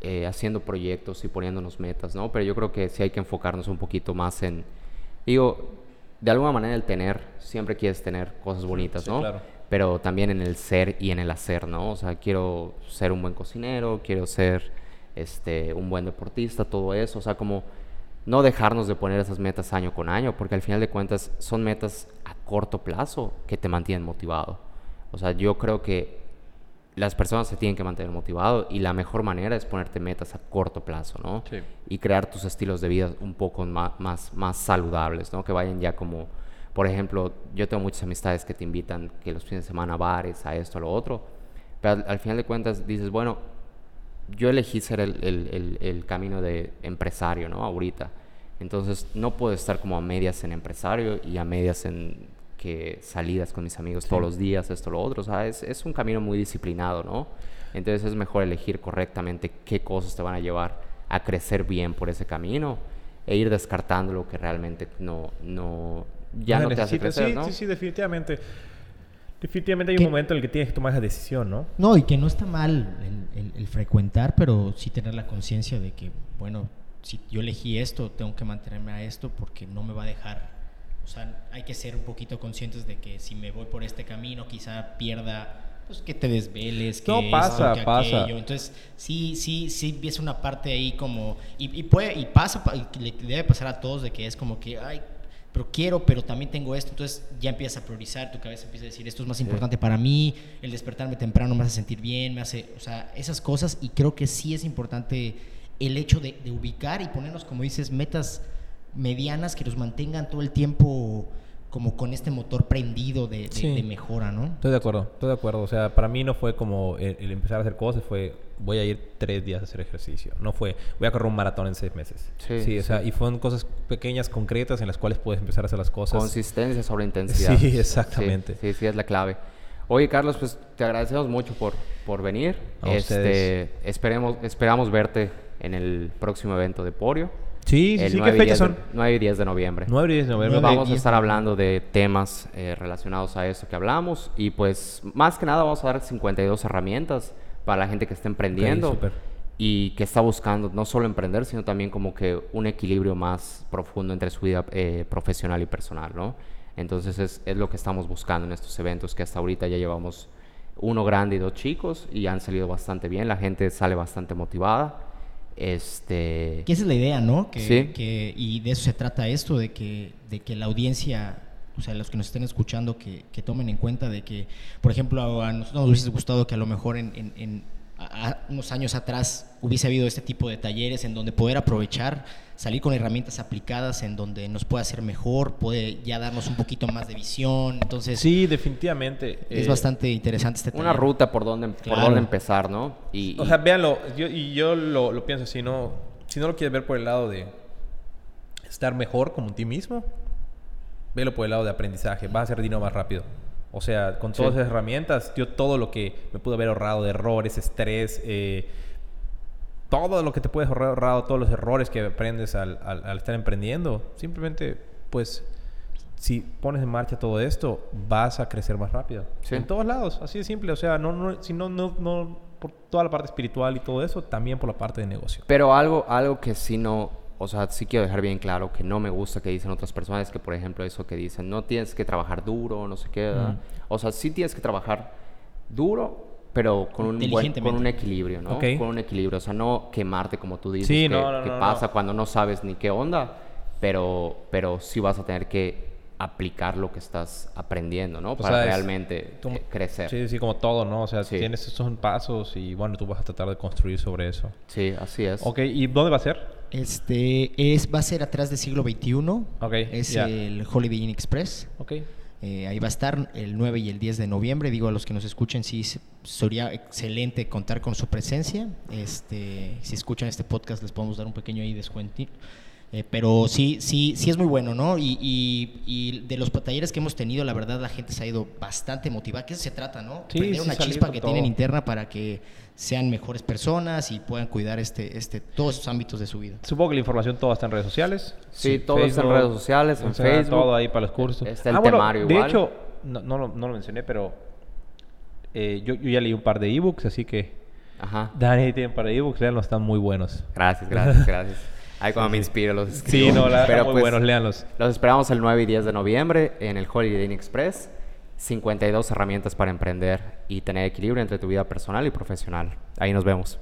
eh, haciendo proyectos y poniéndonos metas, ¿no? Pero yo creo que sí hay que enfocarnos un poquito más en, digo, de alguna manera el tener, siempre quieres tener cosas bonitas, sí, ¿no? claro. Pero también en el ser y en el hacer, ¿no? O sea, quiero ser un buen cocinero, quiero ser este, un buen deportista, todo eso, o sea, como no dejarnos de poner esas metas año con año, porque al final de cuentas son metas a corto plazo que te mantienen motivado. O sea, yo creo que las personas se tienen que mantener motivados y la mejor manera es ponerte metas a corto plazo, ¿no? Sí. Y crear tus estilos de vida un poco más, más, más saludables, ¿no? Que vayan ya como, por ejemplo, yo tengo muchas amistades que te invitan que los fines de semana a bares, a esto, a lo otro, pero al, al final de cuentas dices, bueno, yo elegí ser el, el, el, el camino de empresario, ¿no? Ahorita. Entonces no puedo estar como a medias en empresario y a medias en que salidas con mis amigos todos los días, esto, lo otro. O sea, es, es un camino muy disciplinado, ¿no? Entonces es mejor elegir correctamente qué cosas te van a llevar a crecer bien por ese camino e ir descartando lo que realmente no, no ya no, te hace crecer, sí, ¿no? sí, sí, definitivamente. Definitivamente hay ¿Qué? un momento en el que tienes que tomar esa decisión, ¿no? No, y que no está mal el, el- el frecuentar, pero sí tener la conciencia de que, bueno, si yo elegí esto, tengo que mantenerme a esto porque no me va a dejar. O sea, hay que ser un poquito conscientes de que si me voy por este camino, quizá pierda, pues que te desveles, que No, esto, pasa, que pasa. aquello. Entonces, sí, sí, sí empieza una parte ahí como, y, y puede, y pasa, pa- y le debe pasar a todos de que es como que, ay, pero quiero, pero también tengo esto, entonces ya empiezas a priorizar, tu cabeza empieza a decir, esto es más importante para mí, el despertarme temprano me hace sentir bien, me hace, o sea, esas cosas, y creo que sí es importante el hecho de, de ubicar y ponernos, como dices, metas medianas que nos mantengan todo el tiempo como con este motor prendido de, de- Sí. de mejora, ¿no? Estoy de acuerdo, estoy de acuerdo. O sea, para mí no fue como el, el empezar a hacer cosas, fue voy a ir tres días a hacer ejercicio. No fue voy a correr un maratón en seis meses. Sí, o sea, y fueron cosas pequeñas, concretas en las cuales puedes empezar a hacer las cosas. Consistencia sobre intensidad. Sí, exactamente. Sí, sí, sí, es la clave. Oye, Carlos, pues te agradecemos mucho por, por venir. A este, ustedes. esperemos, esperamos verte en el próximo evento de Porio. Sí, sí, sí. 9 ¿Qué y 10 fechas son? 9 y 10 de noviembre. 9 y 10 de noviembre. Vamos a 10 estar hablando de temas eh, relacionados a esto que hablamos y pues más que nada vamos a dar 52 herramientas para la gente que está emprendiendo súper. y que está buscando no solo emprender, sino también como que un equilibrio más profundo entre su vida eh, profesional y personal, ¿no? Entonces es, es lo que estamos buscando en estos eventos que hasta ahorita ya llevamos uno grande y dos chicos y han salido bastante bien, la gente sale bastante motivada. Este, Que esa es la idea, ¿no? Que, Sí. que- y de eso se trata esto, de que, de que la audiencia, o sea, los que nos estén escuchando, que, que tomen en cuenta de que, por ejemplo, a nosotros nos hubiese gustado que a lo mejor en, en- en- a- unos años atrás hubiese habido este tipo de talleres en donde poder aprovechar, salir con herramientas aplicadas en donde nos pueda hacer mejor, puede ya darnos un poquito más de visión. Entonces, Sí, definitivamente. es eh, bastante interesante este taller. una ruta por donde, por donde empezar, ¿no? Y, O y- sea, véanlo. Yo, y yo lo, lo pienso así, ¿no? Si no lo quieres ver por el lado de estar mejor como ti mismo, velo por el lado de aprendizaje. Vas a hacer dinero más rápido. O sea, con todas Sí. esas herramientas, yo todo lo que me pude haber ahorrado de errores, estrés, eh, todo lo que te puedes ahorrar, ahorrado, todos los errores que aprendes al, al- al estar emprendiendo, simplemente, pues, si pones en marcha todo esto, vas a crecer más rápido. Sí. En todos lados, así de simple. O sea, no, no, si no, no, no, por toda la parte espiritual y todo eso, también por la parte de negocio. Pero algo, algo que sí no, o sea, sí quiero dejar bien claro que no me gusta que dicen otras personas, que por ejemplo eso que dicen, no tienes que trabajar duro, no sé qué. Mm. O sea, sí tienes que trabajar duro, pero con un, buen, con un equilibrio, ¿no? Ok. Con un equilibrio, o sea, no quemarte como tú dices, Sí, que, no, no, que no, pasa cuando no sabes ni qué onda, pero, pero sí vas a tener que aplicar lo que estás aprendiendo, ¿no? O Para sea, es realmente como- eh, crecer. Sí, sí, como todo, ¿no? O sea, Sí. tienes estos pasos y bueno, tú vas a tratar de construir sobre eso. Sí, así es. Ok, ¿y dónde va a ser? Este es, va a ser atrás del siglo XXI. Ok, Es el Holiday Inn Express. Ok. Eh, ahí va a estar el 9 y el 10 de noviembre. Digo, a los que nos escuchen, sí, se- sería excelente contar con su presencia. Este, si escuchan este podcast, les podemos dar un pequeño ahí descuento. Eh, pero sí, sí, sí es muy bueno, ¿no? Y, y- y de los talleres que hemos tenido, la verdad, la gente se ha ido bastante motivada. Eso se trata, ¿no? Sí, Prender sí, una chispa que todo. tienen interna para que sean mejores personas y puedan cuidar este, este, todos esos ámbitos de su vida. Supongo que la información toda está en redes sociales. Sí, todo está en Facebook, redes sociales, en Instagram, Facebook. Todo ahí para los cursos. Está el Ah, bueno, temario De igual. hecho, no, no, lo, no lo mencioné, pero eh, yo, yo ya leí un par de ebooks, así que Ajá. Dani tiene un par de ebooks, leanlos, están muy buenos. Gracias, gracias, [laughs] gracias. Ahí cuando me inspiro los escribo. Sí, no, la Pero, muy pues, buenos, léanlos. Los esperamos el 9 y 10 de noviembre en el Holiday Inn Express. 52 herramientas para emprender y tener equilibrio entre tu vida personal y profesional. Ahí nos vemos.